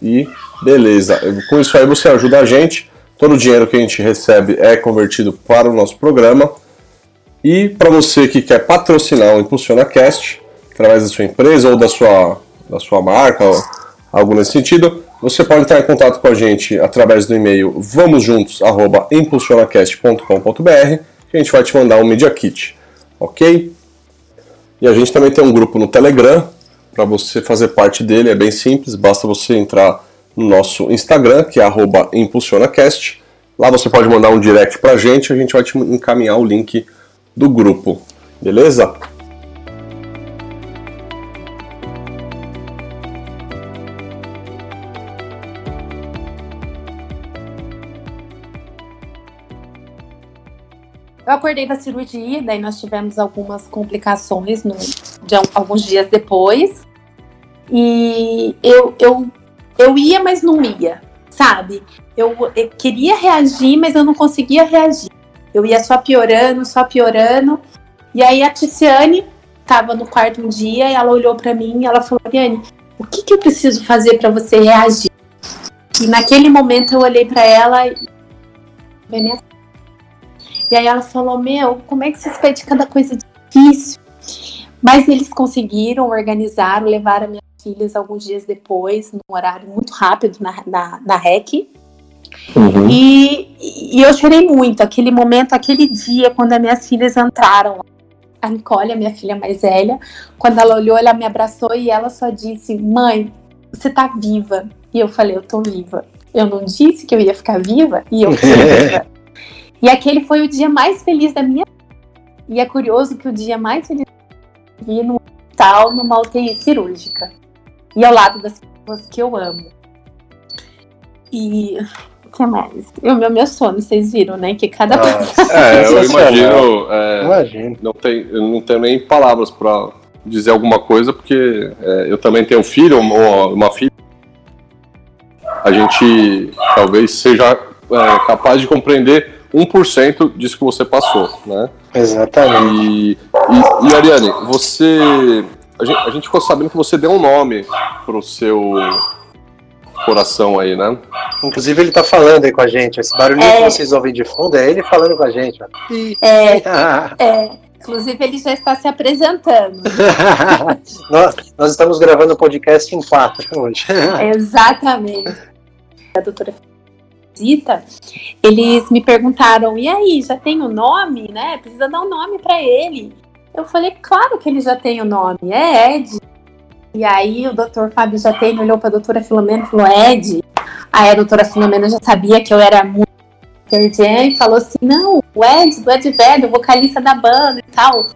E beleza. Com isso aí você ajuda a gente, todo o dinheiro que a gente recebe é convertido para o nosso programa. E para você que quer patrocinar o ImpulsionaCast, através da sua empresa ou da sua, da sua marca, algo nesse sentido, você pode entrar em contato com a gente através do e-mail vamosjuntos@impulsionacast.com.br que a gente vai te mandar um Media Kit, ok? E a gente também tem um grupo no Telegram para você fazer parte dele, é bem simples, basta você entrar no nosso Instagram, que é impulsionacast. Lá você pode mandar um direct pra gente, a gente vai te encaminhar o link do grupo, beleza? Eu acordei da cirurgia, daí nós tivemos algumas complicações no, de al- alguns dias depois. E eu, eu, eu ia, mas não ia, sabe? Eu, eu queria reagir, mas eu não conseguia reagir. Eu ia só piorando, só piorando. E aí a Ticiane estava no quarto um dia e ela olhou para mim e ela falou: Ariane, o que, que eu preciso fazer para você reagir? E naquele momento eu olhei para ela e. e aí ela falou: Meu, como é que vocês de cada coisa difícil? Mas eles conseguiram, organizaram, levaram minhas filhas alguns dias depois, num horário muito rápido na, na, na REC. E, e eu chorei muito. Aquele momento, aquele dia, quando as minhas filhas entraram. A Nicole, a minha filha mais velha, quando ela olhou, ela me abraçou e ela só disse: Mãe, você tá viva. E eu falei: Eu tô viva. Eu não disse que eu ia ficar viva e eu tô (laughs) viva. E aquele foi o dia mais feliz da minha vida. E é curioso que o dia mais feliz eu vi no hospital, numa UTI cirúrgica. E ao lado das pessoas que eu amo. E o que mais? O meu, meu sono, vocês viram, né? Que cada Nossa, É, eu (laughs) imagino. é, Imagina. não tem, eu não tenho nem palavras para dizer alguma coisa, porque é, eu também tenho filho, uma, uma filha. A gente talvez seja é, capaz de compreender 1% disso que você passou, né? Exatamente. E, e, e, Ariane, você. A gente, a gente ficou sabendo que você deu um nome pro seu coração aí, né? Inclusive ele tá falando aí com a gente. Esse barulhinho É. que vocês ouvem de fundo é ele falando com a gente. ó. É, (laughs) é, inclusive ele já está se apresentando. (laughs) nós, nós estamos gravando o podcast em quatro hoje. Exatamente. (laughs) A doutora visita, eles me perguntaram: e aí, já tem o nome, né? Precisa dar um nome para ele. Eu falei: claro que ele já tem o nome, é Ed. E aí o doutor Fábio já tem, olhou para a doutora Filomena e falou: Ed. Aí a doutora Filomena já sabia que eu era muito e falou assim: não, o Ed, do Ed Vedder, o vocalista da banda e tal.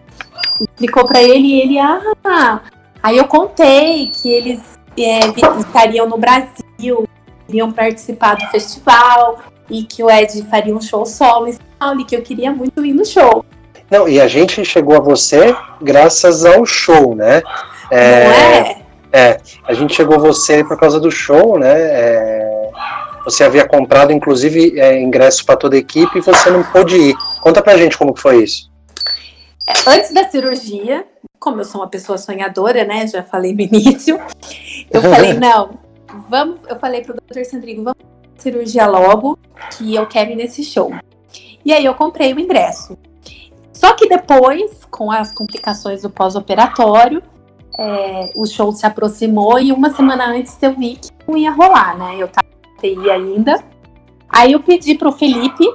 Explicou para ele e ele, ah. Aí eu contei que eles é, estariam no Brasil, iriam participar do festival e que o Ed faria um show solo e que eu queria muito ir no show. Não, e a gente chegou a você graças ao show, né? É, Não é? É, a gente chegou a você por causa do show, né? É, você havia comprado, inclusive, é, ingresso para toda a equipe e você não pôde ir. Conta pra gente como foi isso. É, antes da cirurgia, como eu sou uma pessoa sonhadora, né? Já falei no início, eu falei, (laughs) não, vamos, eu falei pro Dr. Sandrigo, vamos cirurgia logo, que eu quero ir nesse show. E aí eu comprei o ingresso. Só que depois, com as complicações do pós-operatório, é, o show se aproximou e uma semana antes eu vi que não ia rolar, né? Eu tava TI ainda. Aí eu pedi pro Felipe,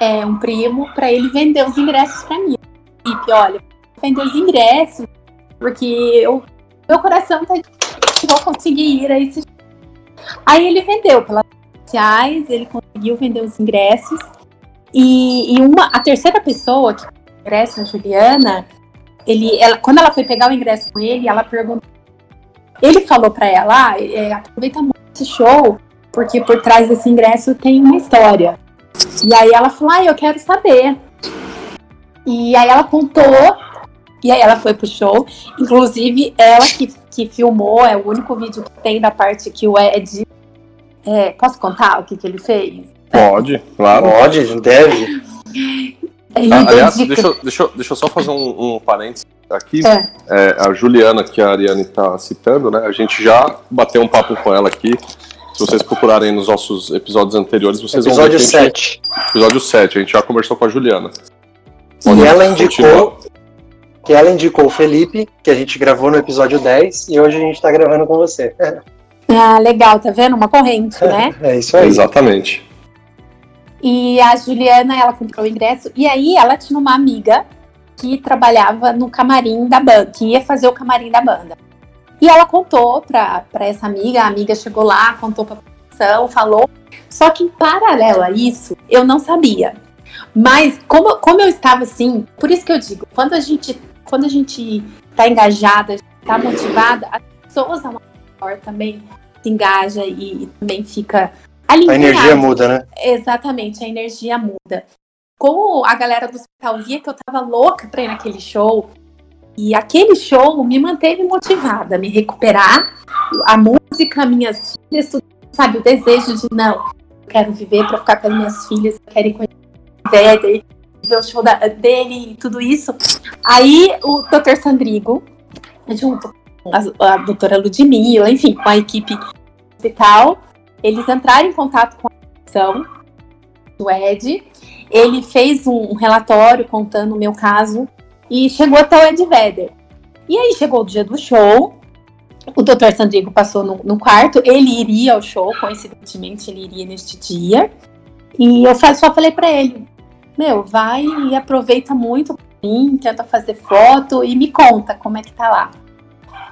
é, um primo, para ele vender os ingressos para mim. Felipe, olha, vender os ingressos, porque eu, meu coração tá vou conseguir ir a esse Aí ele vendeu pelas redes sociais, ele conseguiu vender os ingressos. E, e uma, a terceira pessoa que ingresso, a Juliana, ele, ela, quando ela foi pegar o ingresso com ele, ela perguntou. Ele falou para ela: ah, é, aproveita muito esse show, porque por trás desse ingresso tem uma história. E aí ela falou: ah, eu quero saber. E aí ela contou, e aí ela foi pro show. Inclusive, ela que, que filmou, é o único vídeo que tem da parte que o Ed. É, posso contar o que, que ele fez? Pode, claro. Pode, deve. Ah, aliás, deixa, deixa, deixa eu só fazer um, um parênteses aqui. É. É, a Juliana, que a Ariane está citando, né? A gente já bateu um papo com ela aqui. Se vocês procurarem nos nossos episódios anteriores, vocês episódio vão ver. Episódio 7. Episódio 7, a gente já conversou com a Juliana. Pode e ela indicou. Que ela indicou o Felipe, que a gente gravou no episódio 10, e hoje a gente está gravando com você. (laughs) Ah, legal, tá vendo? Uma corrente, né? (laughs) é isso aí. Exatamente. E a Juliana, ela comprou o ingresso. E aí ela tinha uma amiga que trabalhava no camarim da banda, que ia fazer o camarim da banda. E ela contou pra, pra essa amiga, a amiga chegou lá, contou pra produção, falou. Só que em paralelo a isso, eu não sabia. Mas como, como eu estava assim, por isso que eu digo, quando a gente, quando a gente tá engajada, tá motivada, as pessoas ao redor também se engaja e, e também fica a energia muda, né? Exatamente, a energia muda. Como a galera do hospital via que eu tava louca pra ir naquele show, e aquele show me manteve motivada, me recuperar, a música, minhas filhas, tudo, sabe, o desejo de não, eu quero viver para ficar com as minhas filhas, eu quero ir conhecer o Vedder, ver o show da, dele e tudo isso. Aí o Dr. Sandrigo, junto com a, a doutora Ludmilla, enfim, com a equipe hospital, eles entraram em contato com a comissão do Ed. Ele fez um relatório contando o meu caso e chegou até o Ed Vedder. E aí chegou o dia do show. O Dr. Sandrigo passou no, no quarto. Ele iria ao show, coincidentemente, ele iria neste dia. E eu só falei para ele: Meu, vai e aproveita muito mim, tenta fazer foto e me conta como é que tá lá.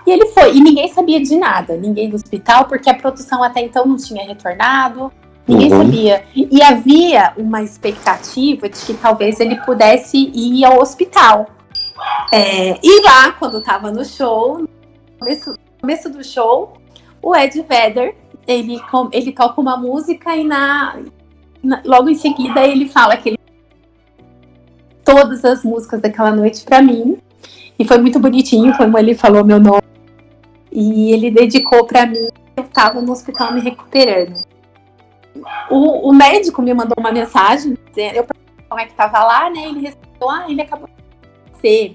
E ele foi. E ninguém sabia de nada, ninguém do hospital, porque a produção até então não tinha retornado, ninguém uhum. sabia. E havia uma expectativa de que talvez ele pudesse ir ao hospital. É, e lá, quando estava no show, no começo, no começo do show, o Ed Vedder, ele, ele toca uma música e na, na, logo em seguida ele fala que ele todas as músicas daquela noite para mim. E foi muito bonitinho como ele falou meu nome e ele dedicou para mim, eu estava no hospital me recuperando. O, o, médico me mandou uma mensagem, dizendo, eu perguntei como é que estava lá, né? Ele respondeu, ah, ele acabou de ser.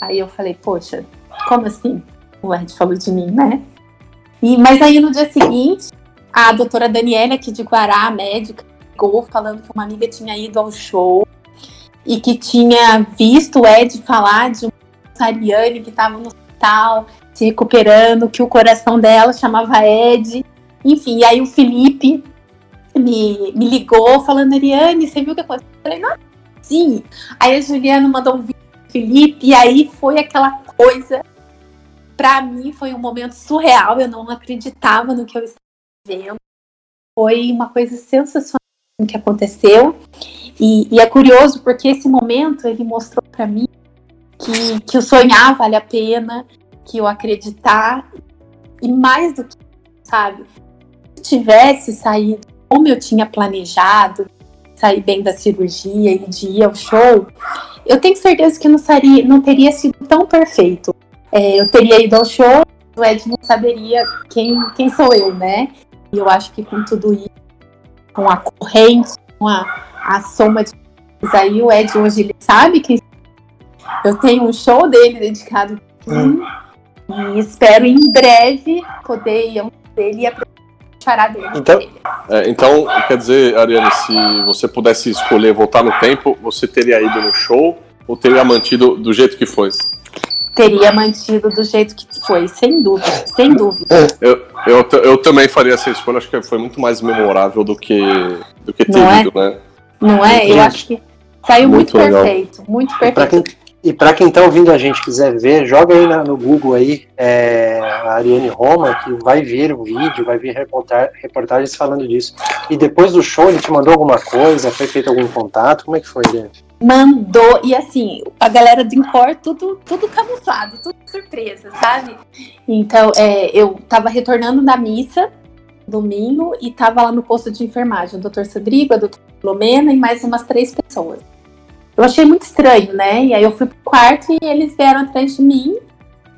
Aí eu falei, poxa, como assim? O Ed falou de mim, né? E, mas aí no dia seguinte, a doutora Daniela, aqui de Guará, médica, ligou falando que uma amiga tinha ido ao show e que tinha visto o Ed falar de uma Ariane que estava no hospital se recuperando, que o coração dela chamava Ed. Enfim, e aí o Felipe me, me ligou falando, Ariane, você viu o que aconteceu? Eu falei, não, sim. Aí a Juliana mandou um vídeo do Felipe, e aí foi aquela coisa. Pra mim foi um momento surreal, eu não acreditava no que eu estava vendo. Foi uma coisa sensacional. O que aconteceu. E, e, é curioso porque esse momento ele mostrou para mim que, que o sonhar vale a pena, que eu acreditar, e mais do que, sabe, se tivesse saído como eu tinha planejado, sair bem da cirurgia e de ir ao show, eu tenho certeza que não, seria, não teria sido tão perfeito. É, eu teria ido ao show, o Ed não saberia quem, quem sou eu, né? E eu acho que com tudo isso, com a corrente, com a, a soma de coisas aí, o Ed hoje ele sabe que eu tenho um show dele dedicado a mim. Hum. E espero em breve poder ir ao dele e aproveitar dele. Então, é, então, quer dizer, Ariane, se você pudesse escolher voltar no tempo, você teria ido no show ou teria mantido do jeito que foi? Teria mantido do jeito que foi, sem dúvida, sem dúvida. Eu, eu, eu também faria essa escolha, acho que foi muito mais memorável do que, do que ter Não é? ido, né? Não é? Eu acho que saiu muito, muito perfeito, muito perfeito. E para quem está ouvindo a gente quiser ver, joga aí na, no Google aí é, a Ariane Roma, que vai vir o vídeo, vai vir reportar, reportagens falando disso. E depois do show ele te mandou alguma coisa, foi feito algum contato? Como é que foi, Ariane? Mandou, e assim, a galera do Incor, tudo, tudo camuflado, tudo surpresa, sabe? Então, é, eu tava retornando da missa domingo e tava lá no posto de enfermagem, o doutor Cedrigo, a doutora Filomena e mais umas três pessoas. Eu achei muito estranho, né? E aí eu fui pro quarto e eles vieram atrás de mim.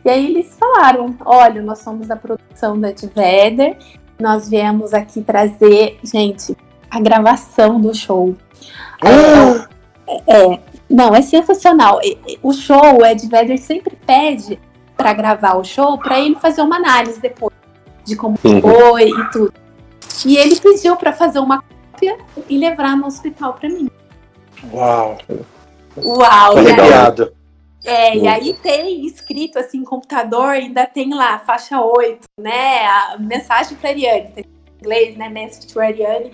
E aí eles falaram: olha, nós somos da produção da Diveder, nós viemos aqui trazer, gente, a gravação do show. Aí, é, não, é sensacional. O show, o Ed Vedder sempre pede para gravar o show para ele fazer uma análise depois de como uhum. foi e tudo. E ele pediu para fazer uma cópia e levar no hospital para mim. Uau! Uau! Obrigado. É, e aí tem escrito assim, computador, ainda tem lá, faixa 8, né? A mensagem para Ariane, tem em inglês, né? Message to Ariane.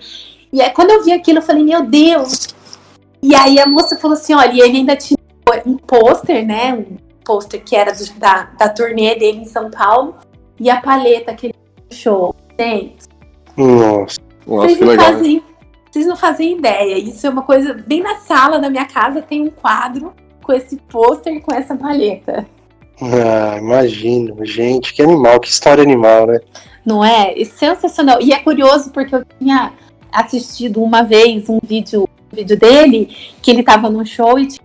E aí, quando eu vi aquilo, eu falei, meu Deus, e aí a moça falou assim: olha, e ele ainda tinha um pôster, né? Um pôster que era do, da, da turnê dele em São Paulo. E a paleta que ele show. Gente. Nossa, vocês que legal. Fazem, vocês não fazem ideia. Isso é uma coisa. Bem na sala da minha casa tem um quadro com esse pôster e com essa paleta. Ah, imagino. Gente, que animal, que história animal, né? Não é? é sensacional. E é curioso porque eu tinha assistido uma vez um vídeo vídeo dele que ele tava num show e tinha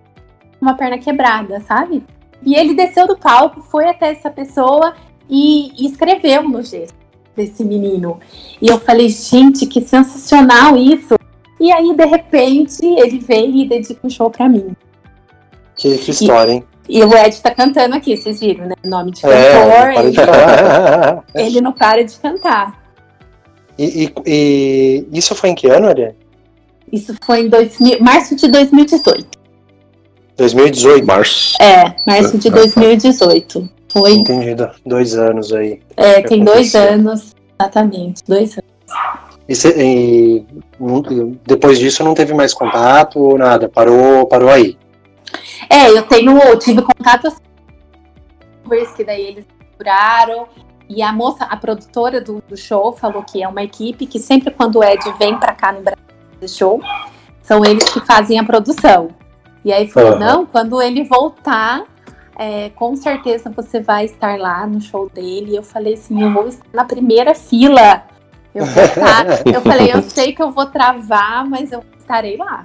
uma perna quebrada, sabe? E ele desceu do palco, foi até essa pessoa e, e escreveu no gesto desse menino. E eu falei, gente, que sensacional isso! E aí, de repente, ele veio e dedica um show pra mim. Que, que história, e, hein? E o Ed tá cantando aqui, vocês viram, né? O nome de é, cantor. É, ele, (laughs) ele, não para de cantar. E, e, e, isso foi em que ano, Ariane? Isso foi em 2000, março de 2018. 2018? Março. É, março de 2018. Foi. Entendido. Dois anos aí. É, tem aconteceu. dois anos, exatamente, dois anos. E, cê, e, depois disso não teve mais contato ou nada? Parou, parou aí? É, eu tenho, eu tive contato assim, que daí eles procuraram. E a moça, a produtora do, do, show, falou que é uma equipe que sempre quando o Ed vem para cá no Brasil show, são eles que fazem a produção. E aí falou, uhum. não, quando ele voltar, é, com certeza você vai estar lá no show dele. E eu falei assim, eu vou estar na primeira fila. Eu, vou estar, eu falei, eu sei que eu vou travar, mas eu estarei lá.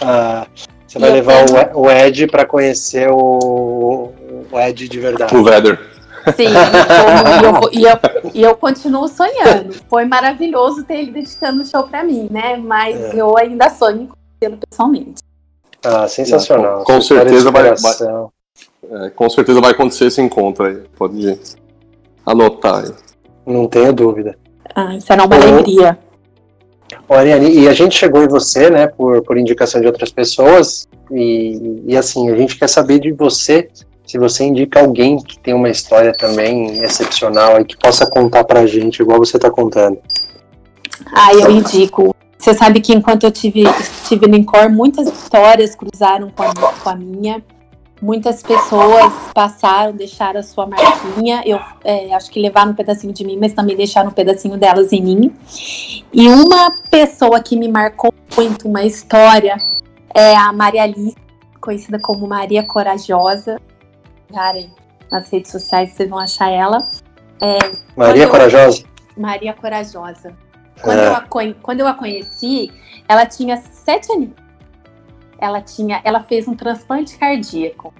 Ah, você vai levar tenho... o Ed para conhecer o, o Ed de verdade. O Vedder. Sim, e eu, e, eu, e eu continuo sonhando. Foi maravilhoso ter ele dedicando o show para mim, né? Mas é. eu ainda sonho em conhecê-lo pessoalmente. Ah, sensacional. Com, com certeza vai, vai é, com certeza vai acontecer esse encontro aí. Pode anotar aí. Não tenho dúvida. Ah, será uma alegria. Ariane, e a gente chegou em você, né, por, por indicação de outras pessoas, e, e assim, a gente quer saber de você se você indica alguém que tem uma história também excepcional e que possa contar pra gente, igual você tá contando. Ah, eu indico. Você sabe que enquanto eu tive, estive no Incor, muitas histórias cruzaram com a, com a minha. Muitas pessoas passaram, deixaram a sua marquinha. Eu é, acho que levaram um pedacinho de mim, mas também deixaram um pedacinho delas em mim. E uma pessoa que me marcou muito uma história é a Maria Alice, conhecida como Maria Corajosa. Nas redes sociais vocês vão achar ela. É, Maria Corajosa? Maria Corajosa. Quando, é. eu a, quando eu a conheci, ela tinha sete anos. Ela tinha, ela fez um transplante cardíaco.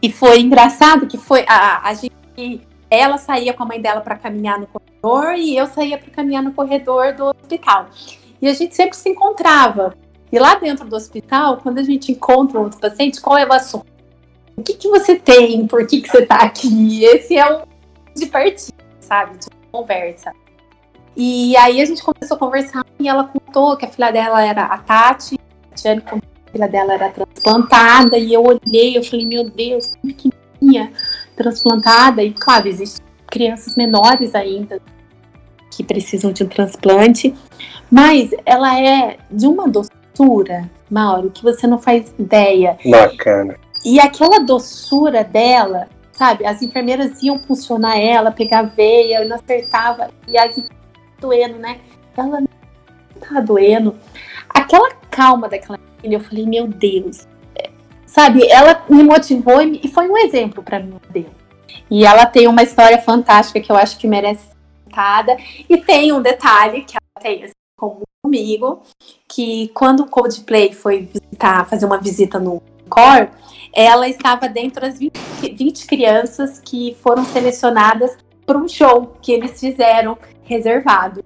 E foi engraçado que foi a, a gente, ela saía com a mãe dela para caminhar no corredor e eu saía para caminhar no corredor do hospital. E a gente sempre se encontrava. E lá dentro do hospital, quando a gente encontra outro paciente, qual é o assunto? O que, que você tem? Por que, que você está aqui? Esse é o de partida, sabe? De conversa. E aí a gente começou a conversar e ela contou que a filha dela era a Tati, a Tiane contou que a filha dela era transplantada, e eu olhei, eu falei, meu Deus, tão pequenininha, transplantada, e claro, existem crianças menores ainda que precisam de um transplante, mas ela é de uma doçura, Mauro, que você não faz ideia. Bacana. E aquela doçura dela, sabe? As enfermeiras iam funcionar ela, pegar veia, e não acertava, e as doendo, né? Ela não tá doendo. Aquela calma daquela menina, eu falei, meu Deus. Sabe, ela me motivou e foi um exemplo para mim dele. E ela tem uma história fantástica que eu acho que merece ser contada. E tem um detalhe que ela tem assim, comigo, que quando o Coldplay foi visitar, fazer uma visita no Core, ela estava dentro das 20, 20 crianças que foram selecionadas para um show que eles fizeram reservado.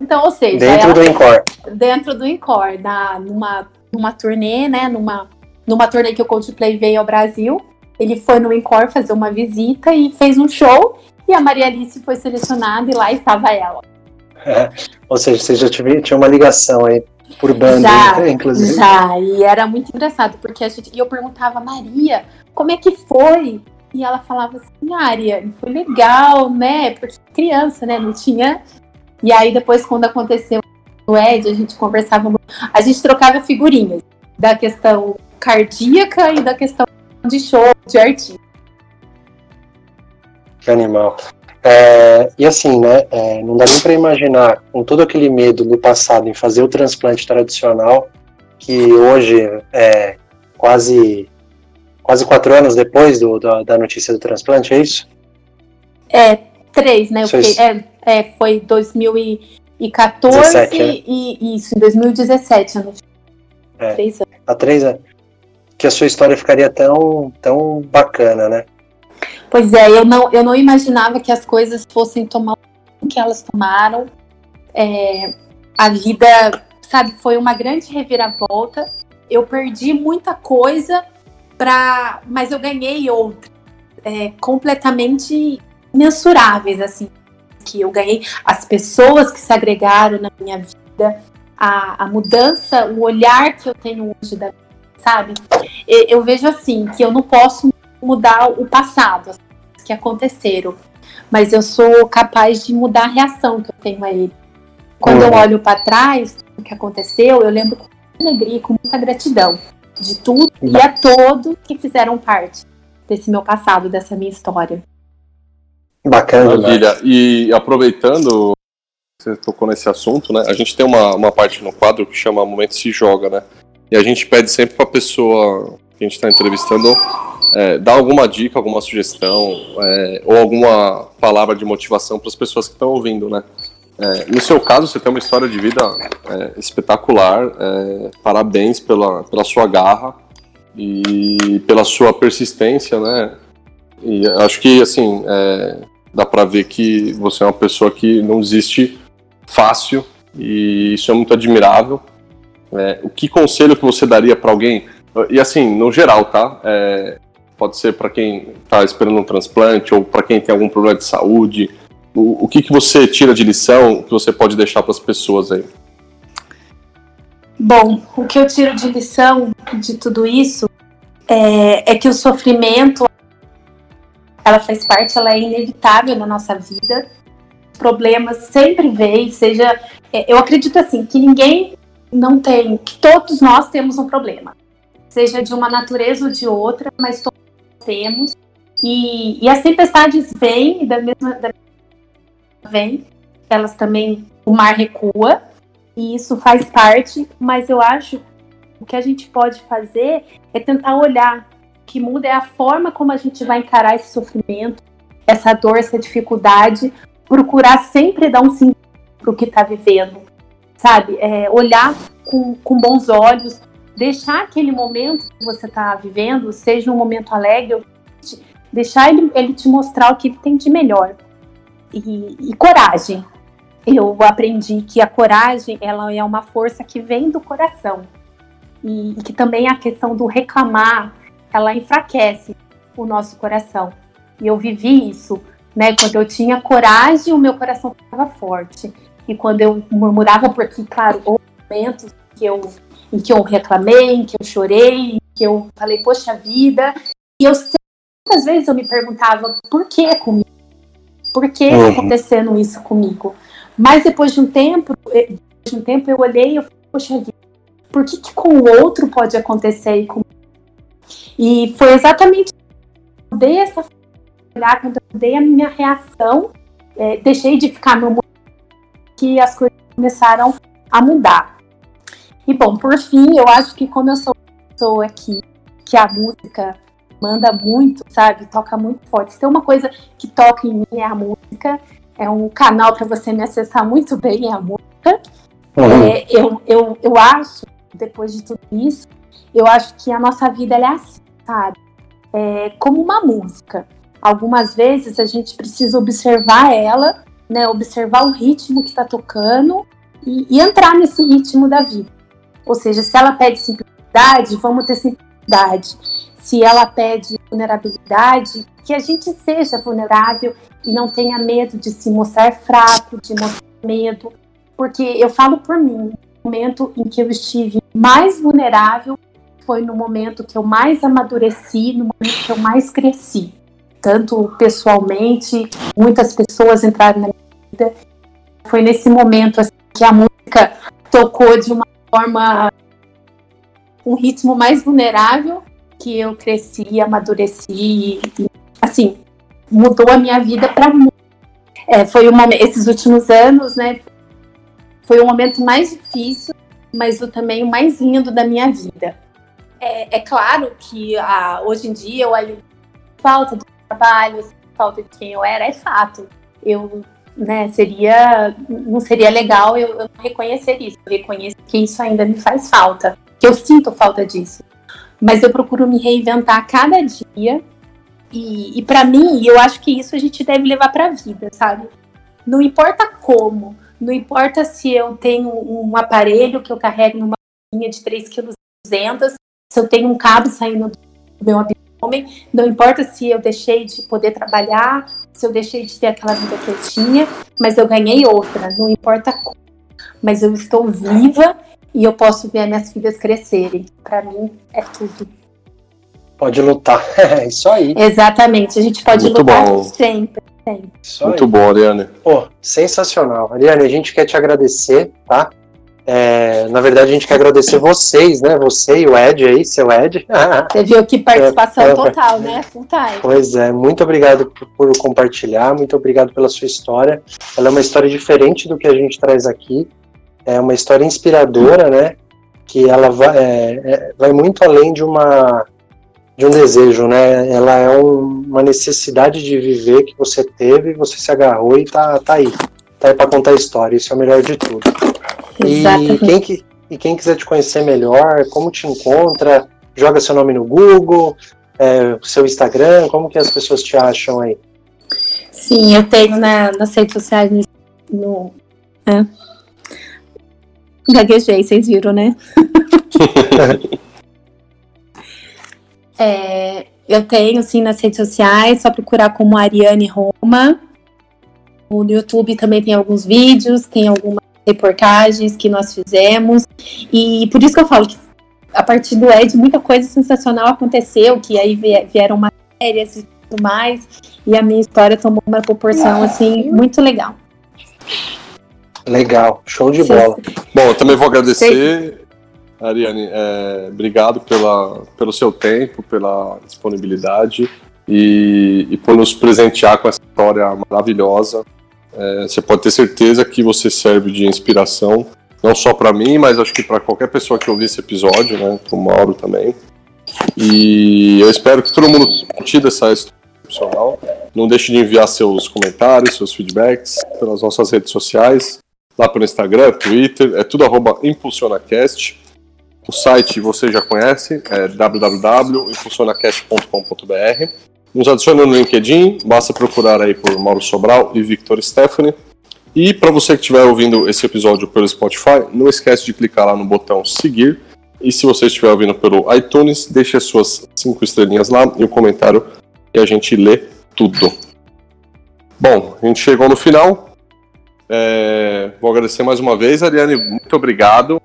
Então, ou seja, dentro do Encore. Dentro do Encore, na, numa, numa turnê, né? Numa, numa turnê que o Coldplay veio ao Brasil. Ele foi no Encore fazer uma visita e fez um show. E a Maria Alice foi selecionada e lá estava ela. É, ou seja, você já tinha, tinha uma ligação aí por banda, já, né, inclusive. Já, e era muito engraçado, porque a gente, eu perguntava, Maria, como é que foi? E ela falava assim, Aria, foi legal, né? Porque criança, né? Não tinha. E aí depois, quando aconteceu o Ed, a gente conversava, a gente trocava figurinhas da questão cardíaca e da questão de show, de artista. Que animal. É, e assim, né? É, não dá nem para imaginar, com todo aquele medo do passado em fazer o transplante tradicional, que hoje é quase quase quatro anos depois do, da, da notícia do transplante, é isso? É, três, né? Fiquei, é, é, foi 2014 17, né? e isso, em 2017. Eu é, três anos. Há três anos. Que a sua história ficaria tão, tão bacana, né? Pois é, eu não, eu não imaginava que as coisas fossem tomar o que elas tomaram. É, a vida, sabe, foi uma grande reviravolta. Eu perdi muita coisa para, mas eu ganhei outras é, completamente mensuráveis, assim, que eu ganhei as pessoas que se agregaram na minha vida, a, a mudança, o olhar que eu tenho hoje da sabe? Eu, eu vejo assim que eu não posso mudar o passado, as coisas que aconteceram, mas eu sou capaz de mudar a reação que eu tenho a ele. Quando uhum. eu olho para trás, o que aconteceu, eu lembro com muita alegria, com muita gratidão de tudo e a todos que fizeram parte desse meu passado, dessa minha história. Bacana. Maravilha. E aproveitando, você tocou nesse assunto, né? A gente tem uma, uma parte no quadro que chama Momento Se Joga, né? E a gente pede sempre para a pessoa que a gente está entrevistando é, dar alguma dica, alguma sugestão é, ou alguma palavra de motivação para as pessoas que estão ouvindo, né? É, no seu caso, você tem uma história de vida é, espetacular. É, parabéns pela, pela sua garra e pela sua persistência, né? E acho que, assim, é, dá para ver que você é uma pessoa que não desiste fácil e isso é muito admirável. É, o que conselho que você daria para alguém? E assim, no geral, tá? É, pode ser para quem está esperando um transplante ou para quem tem algum problema de saúde o, o que, que você tira de lição que você pode deixar para as pessoas aí? Bom, o que eu tiro de lição de tudo isso é, é que o sofrimento ela faz parte, ela é inevitável na nossa vida. Problemas sempre vêm, seja. É, eu acredito assim, que ninguém não tem, que todos nós temos um problema. Seja de uma natureza ou de outra, mas todos temos. E, e as tempestades vêm da mesma, da vem, elas também, o mar recua, e isso faz parte, mas eu acho o que a gente pode fazer é tentar olhar. O que muda é a forma como a gente vai encarar esse sofrimento, essa dor, essa dificuldade, procurar sempre dar um sentido para o que está vivendo, sabe? É, olhar com, com bons olhos, deixar aquele momento que você está vivendo, seja um momento alegre, deixar ele, ele te mostrar o que ele tem de melhor. E, e coragem. Eu aprendi que a coragem ela é uma força que vem do coração e, e que também a questão do reclamar, ela enfraquece o nosso coração. E eu vivi isso, né? Quando eu tinha coragem, o meu coração ficava forte. E quando eu murmurava, porque, claro, houve momentos que eu, em que eu reclamei, em que eu chorei, em que eu falei, poxa vida. E eu muitas vezes eu me perguntava, por que comigo? Por que uhum. acontecendo isso comigo? Mas depois de um tempo, depois de um tempo eu olhei e eu falei, poxa vida, por que, que com o outro pode acontecer e comigo? E foi exatamente quando eu dei essa olhar, quando eu dei a minha reação, é, deixei de ficar no que as coisas começaram a mudar. E bom, por fim, eu acho que como eu sou uma pessoa aqui, que a música manda muito, sabe? Toca muito forte. Se tem uma coisa que toca em mim é a música. É um canal para você me acessar muito bem, é a música. Uhum. É, eu, eu, eu acho depois de tudo isso, eu acho que a nossa vida é assim, sabe? É como uma música. Algumas vezes a gente precisa observar ela, né? Observar o ritmo que está tocando e, e, entrar nesse ritmo da vida. Ou seja, se ela pede simplicidade, vamos ter simplicidade. Se ela pede vulnerabilidade, que a gente seja vulnerável e não tenha medo de se mostrar fraco, de mostrar medo. Porque eu falo por mim, momento em que eu estive mais vulnerável foi no momento que eu mais amadureci, no momento que eu mais cresci. Tanto pessoalmente, muitas pessoas entraram na minha vida. Foi nesse momento assim, que a música tocou de uma forma, um ritmo mais vulnerável, que eu cresci, amadureci e, assim, mudou a minha vida para mim. É, foi uma, esses últimos anos, né, foi o momento mais difícil, mas o, também o mais lindo da minha vida. É, é claro que ah, hoje em dia eu ali falta do trabalho, falta de quem eu era, é fato. Eu né, seria não seria legal eu, eu reconhecer isso, eu reconheço que isso ainda me faz falta, que eu sinto falta disso. Mas eu procuro me reinventar a cada dia e, e para mim, eu acho que isso a gente deve levar para a vida, sabe? Não importa como, não importa se eu tenho um aparelho que eu carrego numa linha de 3,2 kg, se eu tenho um cabo saindo do meu abdômen, não importa se eu deixei de poder trabalhar, se eu deixei de ter aquela vida que eu tinha, mas eu ganhei outra, não importa como. Mas eu estou viva e eu posso ver minhas filhas crescerem. Para mim é tudo. Pode lutar, (laughs) é isso aí. Exatamente, a gente pode Muito lutar bom. sempre. Isso Muito aí. bom, Ariane. Pô, sensacional. Ariane, a gente quer te agradecer, tá? É, na verdade, a gente quer agradecer vocês, né? Você e o Ed aí, seu Ed. (laughs) Você viu que participação é, é, total, né? Full time. Pois é, muito obrigado por, por, compartilhar, muito obrigado pela sua história. Ela é uma história diferente do que a gente traz aqui. É uma história inspiradora, né? Que ela vai, é, é vai muito além de uma de um desejo, né? Ela é um, uma necessidade de viver que você teve, você se agarrou e tá, tá aí. Tá aí para contar a história, isso é o melhor de tudo. E quem, e quem quiser te conhecer melhor, como te encontra, joga seu nome no Google, é, seu Instagram, como que as pessoas te acham aí? Sim, eu tenho na, nas redes sociais no. no é. Gaguejei, vocês viram, né? (laughs) É, eu tenho, sim, nas redes sociais, só procurar como Ariane Roma. No YouTube também tem alguns vídeos, tem algumas reportagens que nós fizemos. E por isso que eu falo que a partir do Ed, muita coisa sensacional aconteceu, que aí vieram matérias e tudo mais. E a minha história tomou uma proporção, assim, muito legal. Legal, show de bola. Bom, eu também vou agradecer Ariane, é, obrigado pela, pelo seu tempo, pela disponibilidade e, e por nos presentear com essa história maravilhosa. É, você pode ter certeza que você serve de inspiração não só para mim, mas acho que para qualquer pessoa que ouvir esse episódio, né, para o Mauro também. E eu espero que todo mundo tenha tido essa excepcional. Não deixe de enviar seus comentários, seus feedbacks pelas nossas redes sociais, lá pelo Instagram, Twitter, é tudo arroba ImpulsionaCast. O site você já conhece, é www.impulsionacast.com.br. Nos adicione no LinkedIn, basta procurar aí por Mauro Sobral e Victor Stephanie. E para você que estiver ouvindo esse episódio pelo Spotify, não esquece de clicar lá no botão seguir. E se você estiver ouvindo pelo iTunes, deixe as suas cinco estrelinhas lá e o um comentário que a gente lê tudo. Bom, a gente chegou no final. É... Vou agradecer mais uma vez, Ariane. Muito obrigado.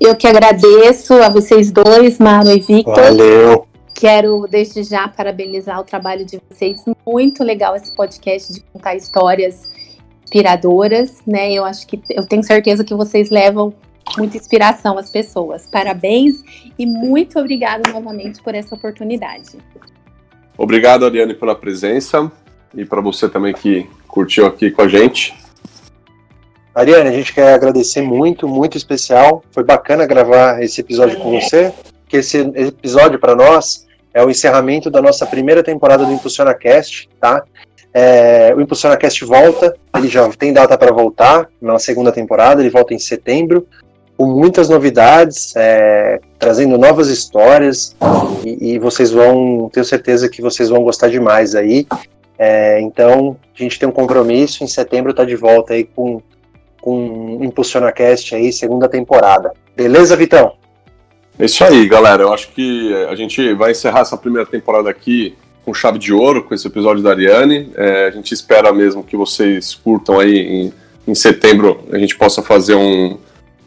Eu que agradeço a vocês dois, Maro e Victor. Valeu. Quero desde já parabenizar o trabalho de vocês. Muito legal esse podcast de contar histórias inspiradoras, né? Eu acho que eu tenho certeza que vocês levam muita inspiração às pessoas. Parabéns e muito obrigada novamente por essa oportunidade. Obrigado, Ariane, pela presença e para você também que curtiu aqui com a gente. Ariane, a gente quer agradecer muito, muito especial. Foi bacana gravar esse episódio com você, porque esse episódio para nós é o encerramento da nossa primeira temporada do Impulsiona Cast, tá? É, o Impulsiona Cast volta, ele já tem data para voltar na segunda temporada, ele volta em setembro, com muitas novidades, é, trazendo novas histórias, e, e, vocês vão, tenho certeza que vocês vão gostar demais aí. É, então, a gente tem um compromisso, em setembro tá de volta aí com com ImpulsionaCast aí, segunda temporada. Beleza, Vitão? É isso aí, galera. Eu acho que a gente vai encerrar essa primeira temporada aqui com chave de ouro, com esse episódio da Ariane. É, a gente espera mesmo que vocês curtam aí em, em setembro, a gente possa fazer um,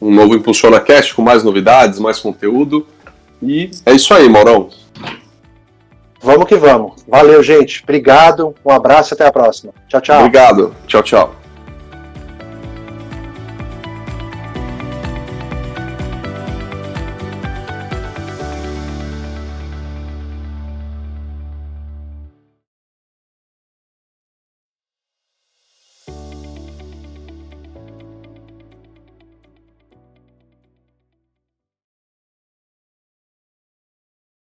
um novo ImpulsionaCast com mais novidades, mais conteúdo. E é isso aí, Maurão. Vamos que vamos. Valeu, gente. Obrigado. Um abraço e até a próxima. Tchau, tchau. Obrigado. Tchau, tchau.